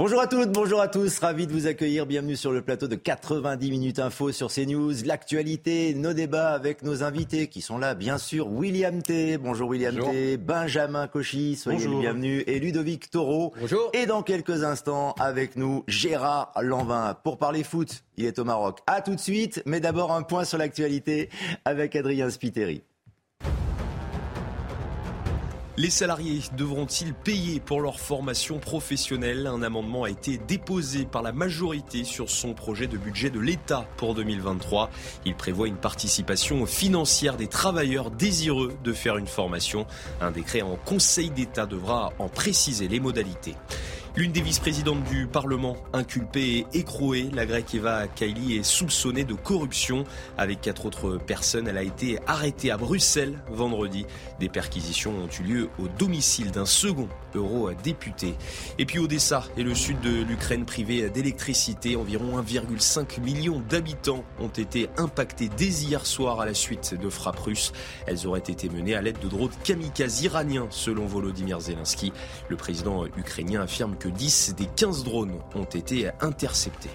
Bonjour à toutes, bonjour à tous, ravi de vous accueillir. Bienvenue sur le plateau de 90 minutes info sur CNews. L'actualité, nos débats avec nos invités qui sont là, bien sûr. William T. Bonjour William T. Benjamin Cauchy, soyez le bienvenu. Et Ludovic Taureau. Bonjour. Et dans quelques instants, avec nous, Gérard Lanvin. Pour parler foot, il est au Maroc. À tout de suite, mais d'abord un point sur l'actualité avec Adrien Spiteri. Les salariés devront-ils payer pour leur formation professionnelle? Un amendement a été déposé par la majorité sur son projet de budget de l'État pour 2023. Il prévoit une participation financière des travailleurs désireux de faire une formation. Un décret en Conseil d'État devra en préciser les modalités. L'une des vice-présidentes du Parlement inculpée et écrouée, la grecque Eva Kaili, est soupçonnée de corruption. Avec quatre autres personnes, elle a été arrêtée à Bruxelles vendredi. Des perquisitions ont eu lieu au domicile d'un second eurodéputé. Et puis Odessa et le sud de l'Ukraine privés d'électricité. Environ 1,5 million d'habitants ont été impactés dès hier soir à la suite de frappes russes. Elles auraient été menées à l'aide de drones kamikazes iraniens, selon Volodymyr Zelensky. Le président ukrainien affirme que 10 des 15 drones ont été interceptés.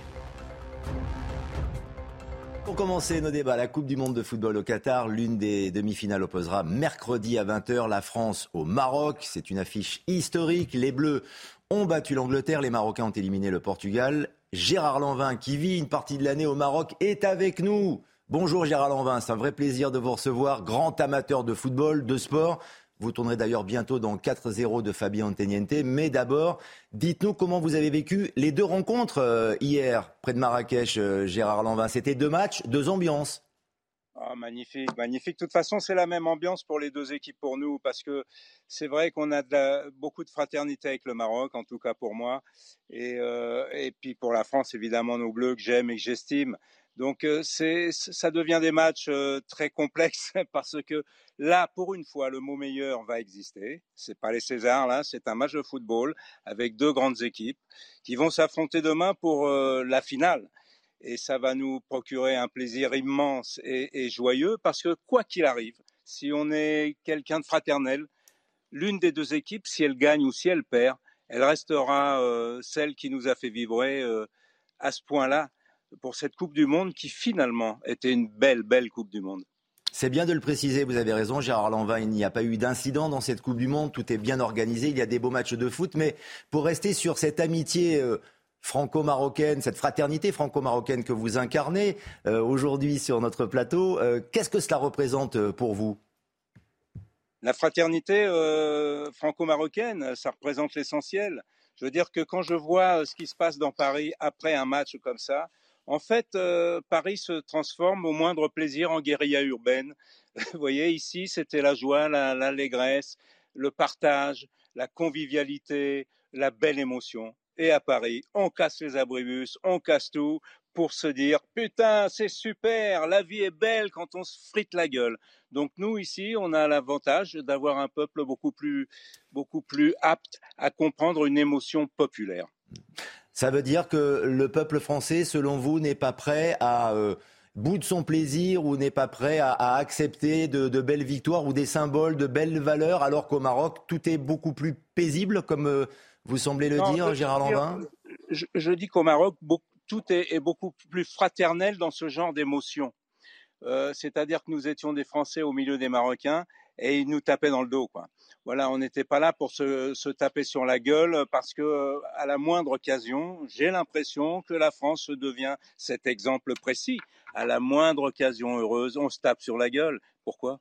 Pour commencer nos débats, la Coupe du Monde de football au Qatar, l'une des demi-finales opposera mercredi à 20h la France au Maroc. C'est une affiche historique. Les Bleus ont battu l'Angleterre, les Marocains ont éliminé le Portugal. Gérard Lanvin, qui vit une partie de l'année au Maroc, est avec nous. Bonjour Gérard Lanvin, c'est un vrai plaisir de vous recevoir, grand amateur de football, de sport. Vous tournerez d'ailleurs bientôt dans 4-0 de Fabien Anteniente. Mais d'abord, dites-nous comment vous avez vécu les deux rencontres euh, hier près de Marrakech, euh, Gérard Lanvin. C'était deux matchs, deux ambiances. Ah, magnifique, magnifique. De toute façon, c'est la même ambiance pour les deux équipes pour nous, parce que c'est vrai qu'on a beaucoup de fraternité avec le Maroc, en tout cas pour moi, euh, et puis pour la France, évidemment, nos Bleus que j'aime et que j'estime. Donc c'est, ça devient des matchs très complexes parce que là, pour une fois, le mot meilleur va exister. C'est pas les Césars là, c'est un match de football avec deux grandes équipes qui vont s'affronter demain pour la finale. Et ça va nous procurer un plaisir immense et, et joyeux parce que quoi qu'il arrive, si on est quelqu'un de fraternel, l'une des deux équipes, si elle gagne ou si elle perd, elle restera celle qui nous a fait vibrer à ce point-là pour cette Coupe du Monde qui finalement était une belle, belle Coupe du Monde. C'est bien de le préciser, vous avez raison, Gérard Lanvin, il n'y a pas eu d'incident dans cette Coupe du Monde, tout est bien organisé, il y a des beaux matchs de foot, mais pour rester sur cette amitié euh, franco-marocaine, cette fraternité franco-marocaine que vous incarnez euh, aujourd'hui sur notre plateau, euh, qu'est-ce que cela représente pour vous? La fraternité franco-marocaine, ça représente l'essentiel. Je veux dire que quand je vois ce qui se passe dans Paris après un match comme ça, en fait, euh, Paris se transforme au moindre plaisir en guérilla urbaine. Vous voyez, ici, c'était la joie, l'allégresse, le partage, la convivialité, la belle émotion. Et à Paris, on casse les abribus, on casse tout pour se dire putain, c'est super, la vie est belle quand on se frite la gueule. Donc nous ici, on a l'avantage d'avoir un peuple beaucoup plus beaucoup plus apte à comprendre une émotion populaire. Ça veut dire que le peuple français, selon vous, n'est pas prêt à euh, bout de son plaisir ou n'est pas prêt à, accepter de, belles victoires ou des symboles de belles valeurs, alors qu'au Maroc, tout est beaucoup plus paisible, comme euh, vous semblez le dire, Gérard Lanvin je, dis qu'au Maroc, tout est, beaucoup plus fraternel dans ce genre d'émotions. Euh, c'est-à-dire que nous étions des Français au milieu des Marocains et ils nous tapaient dans le dos. Quoi. Voilà, on n'était pas là pour se, se, taper sur la gueule parce que à la moindre occasion, j'ai l'impression que la France devient cet exemple précis. À la moindre occasion heureuse, on se tape sur la gueule. Pourquoi?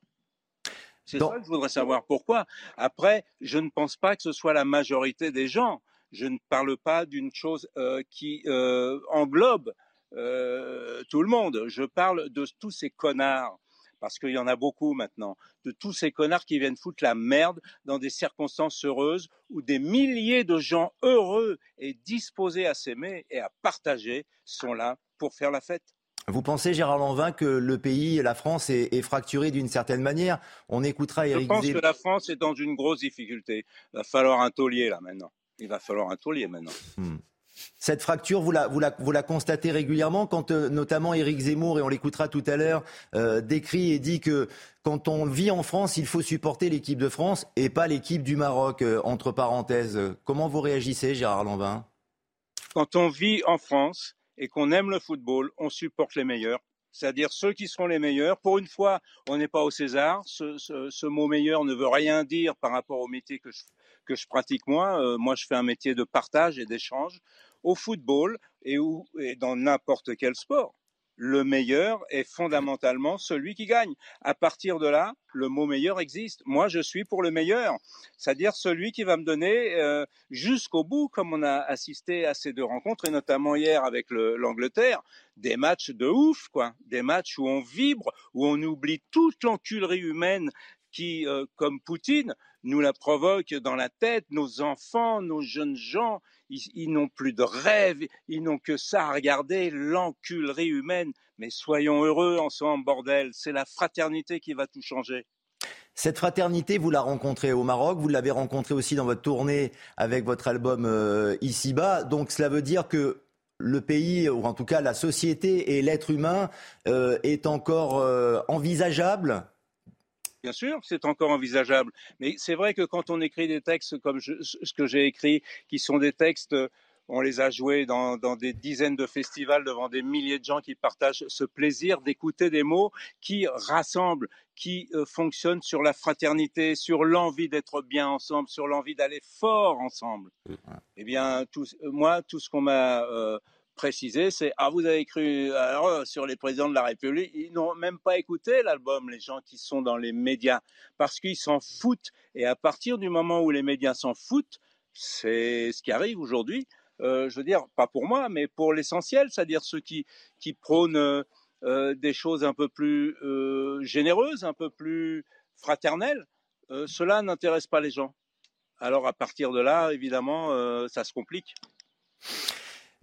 C'est ça que je voudrais savoir. Pourquoi? Après, je ne pense pas que ce soit la majorité des gens. Je ne parle pas d'une chose euh, qui euh, englobe euh, tout le monde. Je parle de tous ces connards parce qu'il y en a beaucoup maintenant, de tous ces connards qui viennent foutre la merde dans des circonstances heureuses où des milliers de gens heureux et disposés à s'aimer et à partager sont là pour faire la fête. Vous pensez, Gérard Lanvin, que le pays, la France, est, fracturé d'une certaine manière? On écoutera Eric Je pense que la France est dans une grosse difficulté. Il va falloir un taulier là maintenant. Il va falloir un taulier maintenant. Hmm. Cette fracture, vous la, constatez régulièrement quand euh, notamment Éric Zemmour, et on l'écoutera tout à l'heure, euh, décrit et dit que quand on vit en France, il faut supporter l'équipe de France et pas l'équipe du Maroc, euh, entre parenthèses. Comment vous réagissez, Gérard Lanvin? Quand on vit en France et qu'on aime le football, on supporte les meilleurs. C'est-à-dire ceux qui seront les meilleurs. Pour une fois, on n'est pas au César. Ce, mot meilleur ne veut rien dire par rapport au métier que je, que je pratique moi. Moi, je fais un métier de partage et d'échange au football et, et dans n'importe quel sport. Le meilleur est fondamentalement celui qui gagne. À partir de là, le mot meilleur existe. Moi, je suis pour le meilleur, c'est-à-dire celui qui va me donner euh, jusqu'au bout, comme on a assisté à ces deux rencontres, et notamment hier avec l'Angleterre, des matchs de ouf, quoi. Des matchs où on vibre, où on oublie toute l'enculerie humaine qui, euh, comme Poutine, nous la provoque dans la tête. Nos enfants, nos jeunes gens, ils, n'ont plus de rêves, ils n'ont que ça à regarder, l'enculerie humaine. Mais soyons heureux ensemble, bordel. C'est la fraternité qui va tout changer. Cette fraternité, vous la rencontrez au Maroc, vous l'avez rencontrée aussi dans votre tournée avec votre album euh, Ici-bas. Donc cela veut dire que le pays, ou en tout cas la société et l'être humain, euh, est encore envisageable Bien sûr, c'est encore envisageable. Mais c'est vrai que quand on écrit des textes comme ce que j'ai écrit, qui sont des textes, on les a joués dans, des dizaines de festivals devant des milliers de gens qui partagent ce plaisir d'écouter des mots qui rassemblent, qui euh, fonctionnent sur la fraternité, sur l'envie d'être bien ensemble, sur l'envie d'aller fort ensemble. Eh bien, moi, tout ce qu'on m'a euh, préciser, c'est ah vous avez cru alors euh, sur les présidents de la République, ils n'ont même pas écouté l'album les gens qui sont dans les médias parce qu'ils s'en foutent et à partir du moment où les médias s'en foutent, c'est ce qui arrive aujourd'hui. Euh, je veux dire pas pour moi, mais pour l'essentiel, c'est-à-dire ceux qui qui prônent euh, des choses un peu plus généreuses, un peu plus fraternelles, cela n'intéresse pas les gens. Alors à partir de là, évidemment, ça se complique.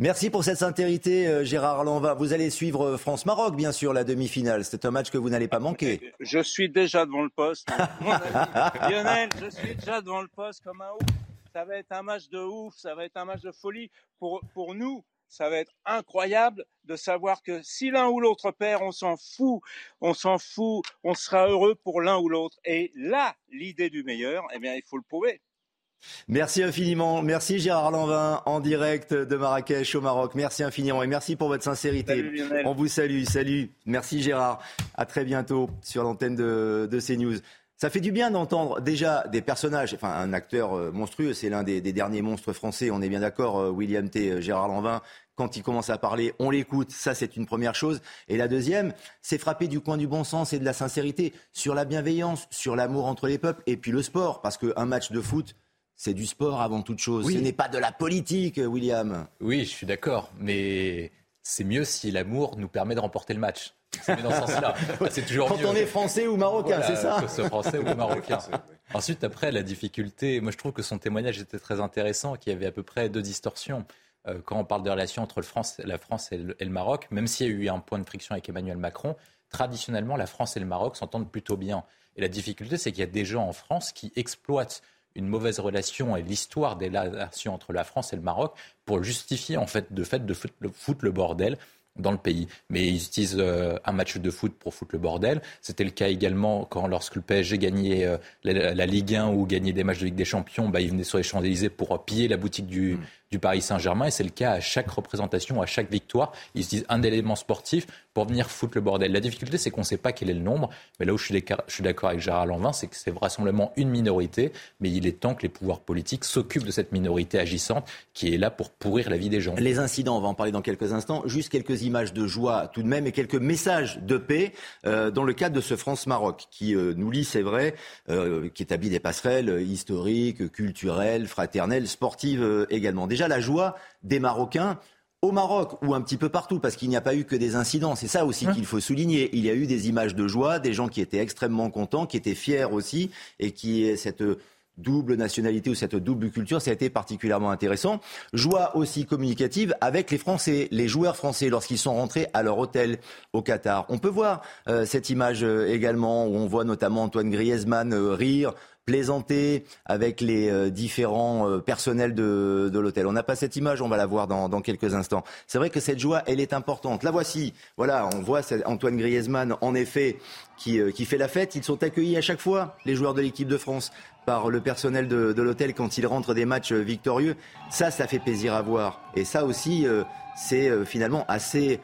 Merci pour cette sincérité, euh, Gérard Lanvin. Vous allez suivre euh, France-Maroc, bien sûr, la demi-finale. C'est un match que vous n'allez pas manquer. Je suis déjà devant le poste. Lionel, je suis déjà devant le poste comme un ouf. Ça va être un match de ouf, ça va être un match de folie. Pour, pour nous, ça va être incroyable de savoir que si l'un ou l'autre perd, on s'en fout, on s'en fout, on sera heureux pour l'un ou l'autre. Et là, l'idée du meilleur, eh bien, il faut le prouver. Merci infiniment. Merci Gérard Lanvin en direct de Marrakech au Maroc. Merci infiniment et merci pour votre sincérité. On vous salue. Salut. Merci Gérard. À très bientôt sur l'antenne de, CNews. Ça fait du bien d'entendre déjà des personnages, enfin un acteur euh, monstrueux, c'est l'un des, derniers monstres français, on est bien d'accord, euh, William T. Euh, Gérard Lanvin, quand il commence à parler, on l'écoute, ça c'est une première chose. Et la deuxième, c'est frapper du coin du bon sens et de la sincérité sur la bienveillance, sur l'amour entre les peuples et puis le sport, parce qu'un match de foot, c'est du sport avant toute chose. Ce n'est pas de la politique, William. Oui, je suis d'accord. Mais c'est mieux si l'amour nous permet de remporter le match. C'est dans ce sens-là. C'est toujours Quand on est français ou marocain, c'est ça ce français ou marocain. Ensuite, après, la difficulté, moi je trouve que son témoignage était très intéressant, qu'il y avait à peu près deux distorsions. Euh, quand on parle de relations entre la France et le, Maroc, même s'il y a eu un point de friction avec Emmanuel Macron, traditionnellement, la France et le Maroc s'entendent plutôt bien. Et la difficulté, c'est qu'il y a des gens en France qui exploitent une mauvaise relation et l'histoire des relations entre la France et le Maroc pour justifier en fait de fait de foutre le bordel dans le pays. Mais ils utilisent euh, un match de foot pour foutre le bordel. C'était le cas également quand, lorsque le PSG gagnait euh, la, Ligue 1 ou gagnait des matchs de Ligue des Champions, bah, ils venaient sur les Champs-Élysées pour piller la boutique du, mm du Paris Saint-Germain. Et c'est le cas à chaque représentation, à chaque victoire. Ils se disent un élément sportif pour venir foutre le bordel. La difficulté, c'est qu'on ne sait pas quel est le nombre. Mais là où je suis d'accord avec Gérard Lanvin, c'est que c'est vraisemblablement une minorité. Mais il est temps que les pouvoirs politiques s'occupent de cette minorité agissante qui est là pour pourrir la vie des gens. Les incidents, on va en parler dans quelques instants. Juste quelques images de joie tout de même et quelques messages de paix euh, dans le cadre de ce France-Maroc qui euh, nous lit, c'est vrai, euh, qui établit des passerelles historiques, culturelles, fraternelles, sportives également. Déjà, la joie des Marocains au Maroc ou un petit peu partout, parce qu'il n'y a pas eu que des incidents. C'est ça aussi qu'il faut souligner. Il y a eu des images de joie, des gens qui étaient extrêmement contents, qui étaient fiers aussi, et qui cette double nationalité ou cette double culture, ça a été particulièrement intéressant. Joie aussi communicative avec les Français, les joueurs français lorsqu'ils sont rentrés à leur hôtel au Qatar. On peut voir euh, cette image euh, également où on voit notamment Antoine Griezmann euh, rire, plaisanter avec les euh, différents euh, personnels de, de l'hôtel. On n'a pas cette image, on va la voir dans, dans quelques instants. C'est vrai que cette joie, elle est importante. La voici. Voilà, on voit Antoine Griezmann, en effet, qui, euh, qui fait la fête. Ils sont accueillis à chaque fois, les joueurs de l'équipe de France, par le personnel de, de l'hôtel quand ils rentrent des matchs victorieux. Ça, ça fait plaisir à voir. Et ça aussi, c'est finalement assez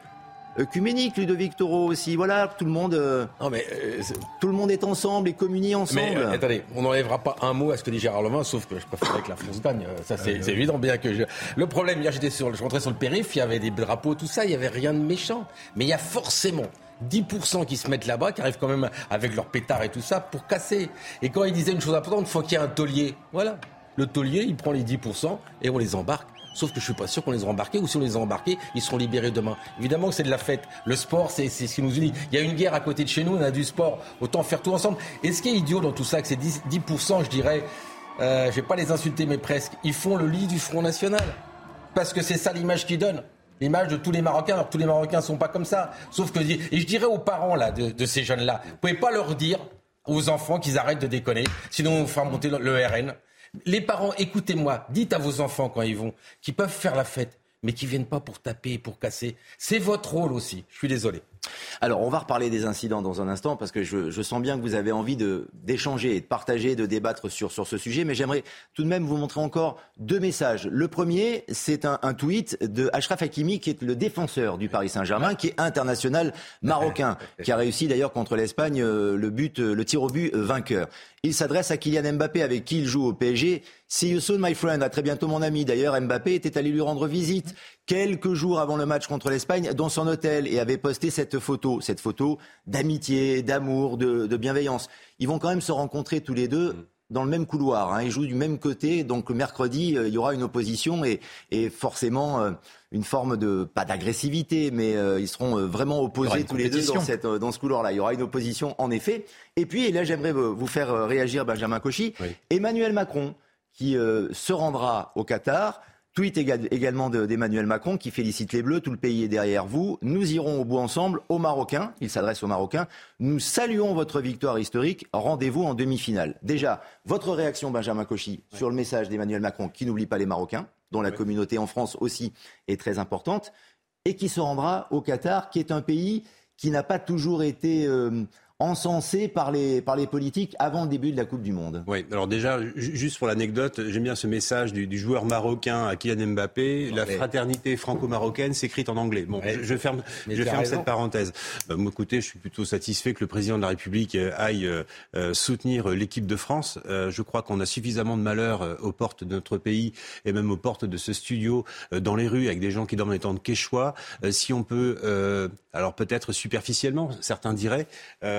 œcuménique, Ludovic Toro aussi. Voilà, tout le monde, euh, non mais, euh, tout le monde est ensemble et communie ensemble. Mais euh, attendez, on n'enlèvera pas un mot à ce que dit Gérard Levin, sauf que je préférerais que la France gagne. Ça, c'est évident, bien que je... Le problème, hier, j'étais sur, je rentrais sur le périph', il y avait des drapeaux, tout ça, il n'y avait rien de méchant. Mais il y a forcément 10% qui se mettent là-bas, qui arrivent quand même avec leurs pétards et tout ça pour casser. Et quand il disait une chose importante, il faut qu'il y ait un taulier. Voilà. Le taulier, il prend les 10% et on les embarque. Sauf que je suis pas sûr qu'on les a embarqués, ou si on les a embarqués, ils seront libérés demain. Évidemment que c'est de la fête. Le sport, c'est ce qui nous unit. Il y a une guerre à côté de chez nous, on a du sport. Autant faire tout ensemble. Et ce qui est idiot dans tout ça, que c'est 10%, je dirais, euh, je vais pas les insulter, mais presque, ils font le lit du Front National? Parce que c'est ça l'image qu'ils donnent l'image de tous les Marocains. Alors tous les Marocains sont pas comme ça. Sauf que et je dirais aux parents de, ces jeunes là, vous pouvez pas leur dire aux enfants qu'ils arrêtent de déconner, sinon on faire monter le RN. Les parents, écoutez-moi, dites à vos enfants quand ils vont qu'ils peuvent faire la fête, mais qu'ils viennent pas pour taper et pour casser. C'est votre rôle aussi. Je suis désolé. Alors, on va reparler des incidents dans un instant parce que je, sens bien que vous avez envie d'échanger, de, partager, de débattre sur, sur ce sujet. Mais j'aimerais tout de même vous montrer encore deux messages. Le premier, c'est un, tweet de Ashraf Hakimi, qui est le défenseur du Paris Saint-Germain, qui est international marocain, qui a réussi d'ailleurs contre l'Espagne euh, le but, le tir au but euh, vainqueur. Il s'adresse à Kylian Mbappé avec qui il joue au PSG. See you soon, my friend. À très bientôt, mon ami. D'ailleurs, Mbappé était allé lui rendre visite quelques jours avant le match contre l'Espagne dans son hôtel et avait posté cette photo, cette photo d'amitié, d'amour, de, bienveillance. Ils vont quand même se rencontrer tous les deux dans le même couloir. Hein. Ils jouent du même côté, donc mercredi, euh, il y aura une opposition et, forcément euh, une forme de, pas d'agressivité, mais euh, ils seront vraiment opposés tous les deux dans, cette, dans ce couloir-là. Il y aura une opposition en effet. Et puis, et là j'aimerais vous faire réagir Benjamin Cauchy, Emmanuel Macron qui se rendra au Qatar Tweet également d'Emmanuel Macron qui félicite les Bleus, tout le pays est derrière vous. Nous irons au bout ensemble aux Marocains, il s'adresse aux Marocains. Nous saluons votre victoire historique, rendez-vous en demi-finale. Déjà, votre réaction, Benjamin Cauchy, sur le message d'Emmanuel Macron qui n'oublie pas les Marocains, dont la communauté en France aussi est très importante, et qui se rendra au Qatar, qui est un pays qui n'a pas toujours été... Euh, encensé par les, par les politiques avant le début de la Coupe du Monde. Oui, alors déjà, juste pour l'anecdote, j'aime bien ce message du, joueur marocain à Kylian Mbappé. la fraternité franco-marocaine s'écrite en anglais. Bon, je, ferme, je ferme cette parenthèse. Bah, moi, écoutez, je suis plutôt satisfait que le président de la République euh, aille euh, euh, soutenir l'équipe de France. je crois qu'on a suffisamment de malheur aux portes de notre pays et même aux portes de ce studio, dans les rues, avec des gens qui dorment les temps de Quechua. si on peut, alors peut-être superficiellement, certains diraient,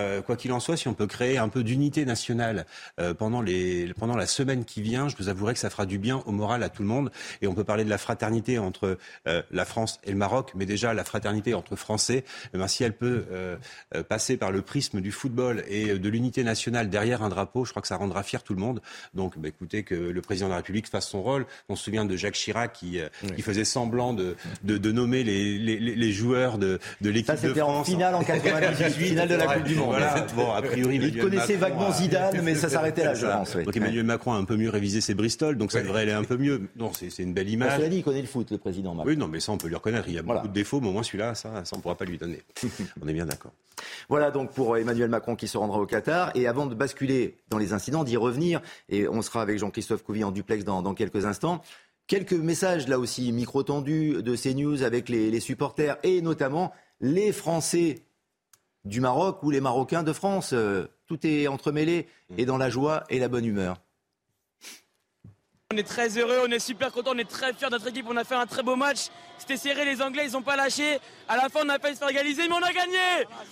euh, quoi qu'il en soit, si on peut créer un peu d'unité nationale euh, pendant, les, pendant la semaine qui vient, je vous avouerai que ça fera du bien au moral à tout le monde. Et on peut parler de la fraternité entre euh, la France et le Maroc, mais déjà la fraternité entre Français, eh ben, si elle peut passer par le prisme du football et de l'unité nationale derrière un drapeau, je crois que ça rendra fier tout le monde. Donc, bah, écoutez, que le président de la République fasse son rôle. On se souvient de Jacques Chirac qui, qui faisait semblant de, de, de nommer les, les, les, joueurs de, de l'équipe de France. en finale en 98, finale de la Coupe du Monde. Bon, a priori, il connaissait vaguement Zidane, mais ça s'arrêtait là, je pense. Donc Emmanuel Macron a un peu mieux révisé ses Bristol, donc ça devrait aller un peu mieux. Non, c'est une belle image. Cela dit, il connaît le foot, le président Macron. Oui, non, mais ça, on peut lui reconnaître. Il y a beaucoup de défauts, mais au moins celui-là, ça, ça on ne pourra pas lui donner. on est bien d'accord. Voilà donc pour Emmanuel Macron qui se rendra au Qatar. Et avant de basculer dans les incidents, d'y revenir, et on sera avec Jean-Christophe Couvi en duplex dans, dans quelques instants. Quelques messages là aussi micro tendus de CNews avec les, les supporters et notamment les Français du Maroc ou les Marocains de France. Euh, tout est entremêlé et dans la joie et la bonne humeur. On est très heureux, on est super content, on est très fiers de notre équipe. On a fait un très beau match. C'était serré, les Anglais, ils n'ont pas lâché. À la fin, on a failli se faire égaliser, mais on a gagné.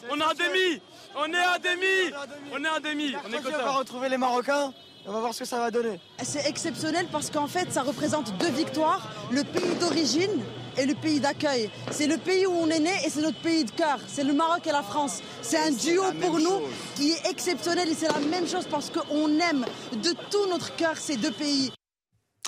on est en demi. On est en demi. On est en demi. On est content. On va retrouver les Marocains. On va voir ce que ça va donner. C'est exceptionnel parce qu'en fait, ça représente deux victoires, le pays d'origine et le pays d'accueil. C'est le pays où on est né et c'est notre pays de cœur. C'est le Maroc et la France. C'est un duo pour nous qui est exceptionnel et c'est la même chose parce qu'on aime de tout notre cœur ces deux pays.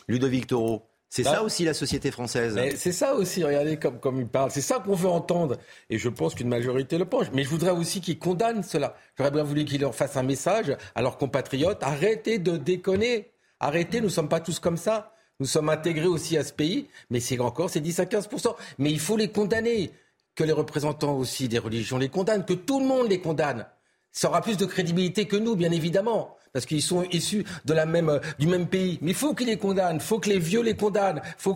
Ludovic Toro, c'est ça bah, aussi la société française? C'est ça aussi, regardez comme, comme il parle. C'est ça qu'on veut entendre. Et je pense qu'une majorité le pense. Mais je voudrais aussi qu'ils condamnent cela. J'aurais bien voulu qu'ils leur fassent un message à leurs compatriotes. Arrêtez de déconner. Arrêtez, nous ne sommes pas tous comme ça. Nous sommes intégrés aussi à ce pays. Mais c'est encore, c'est 10 à 15 Mais il faut les condamner. Que les représentants aussi des religions les condamnent. Que tout le monde les condamne. Ça aura plus de crédibilité que nous, bien évidemment parce qu'ils sont issus euh, du même pays. Mais il faut qu'ils les condamnent, il faut que les vieux les condamnent, il faut,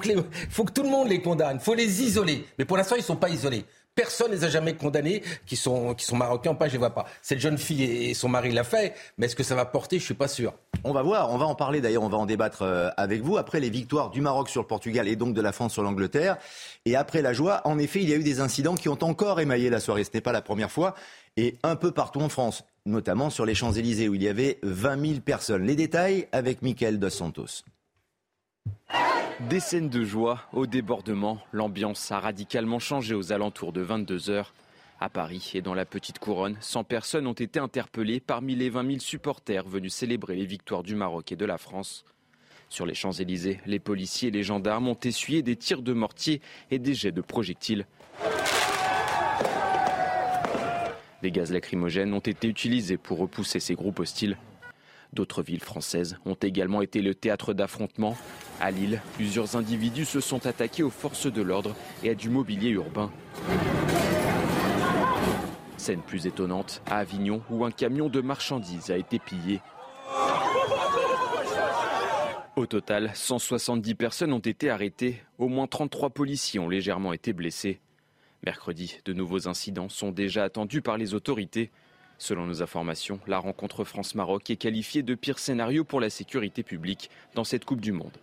faut que tout le monde les condamne, il faut les isoler. Mais pour l'instant, ils ne sont pas isolés. Personne ne les a jamais condamnés qui sont, qui sont marocains, pas, je ne vois pas. Cette jeune fille et son mari l'a fait, mais est-ce que ça va porter? Je ne suis pas sûr. On va voir, on va en parler d'ailleurs, on va en débattre euh, avec vous. Après les victoires du Maroc sur le Portugal et donc de la France sur l'Angleterre, et après la joie, en effet, il y a eu des incidents qui ont encore émaillé la soirée. Ce n'est pas la première fois, et un peu partout en France notamment sur les Champs-Élysées où il y avait 20 000 personnes. Les détails avec Michael Dos Santos. Des scènes de joie au débordement. L'ambiance a radicalement changé aux alentours de 22 heures. À Paris et dans la petite couronne, 100 personnes ont été interpellées parmi les 20 000 supporters venus célébrer les victoires du Maroc et de la France. Sur les Champs-Élysées, les policiers et les gendarmes ont essuyé des tirs de mortier et des jets de projectiles. Des gaz lacrymogènes ont été utilisés pour repousser ces groupes hostiles. D'autres villes françaises ont également été le théâtre d'affrontements. À Lille, plusieurs individus se sont attaqués aux forces de l'ordre et à du mobilier urbain. Scène plus étonnante, à Avignon, où un camion de marchandises a été pillé. Au total, 170 personnes ont été arrêtées, au moins 33 policiers ont légèrement été blessés. Mercredi, de nouveaux incidents sont déjà attendus par les autorités. Selon nos informations, la rencontre France-Maroc est qualifiée de pire scénario pour la sécurité publique dans cette Coupe du Monde.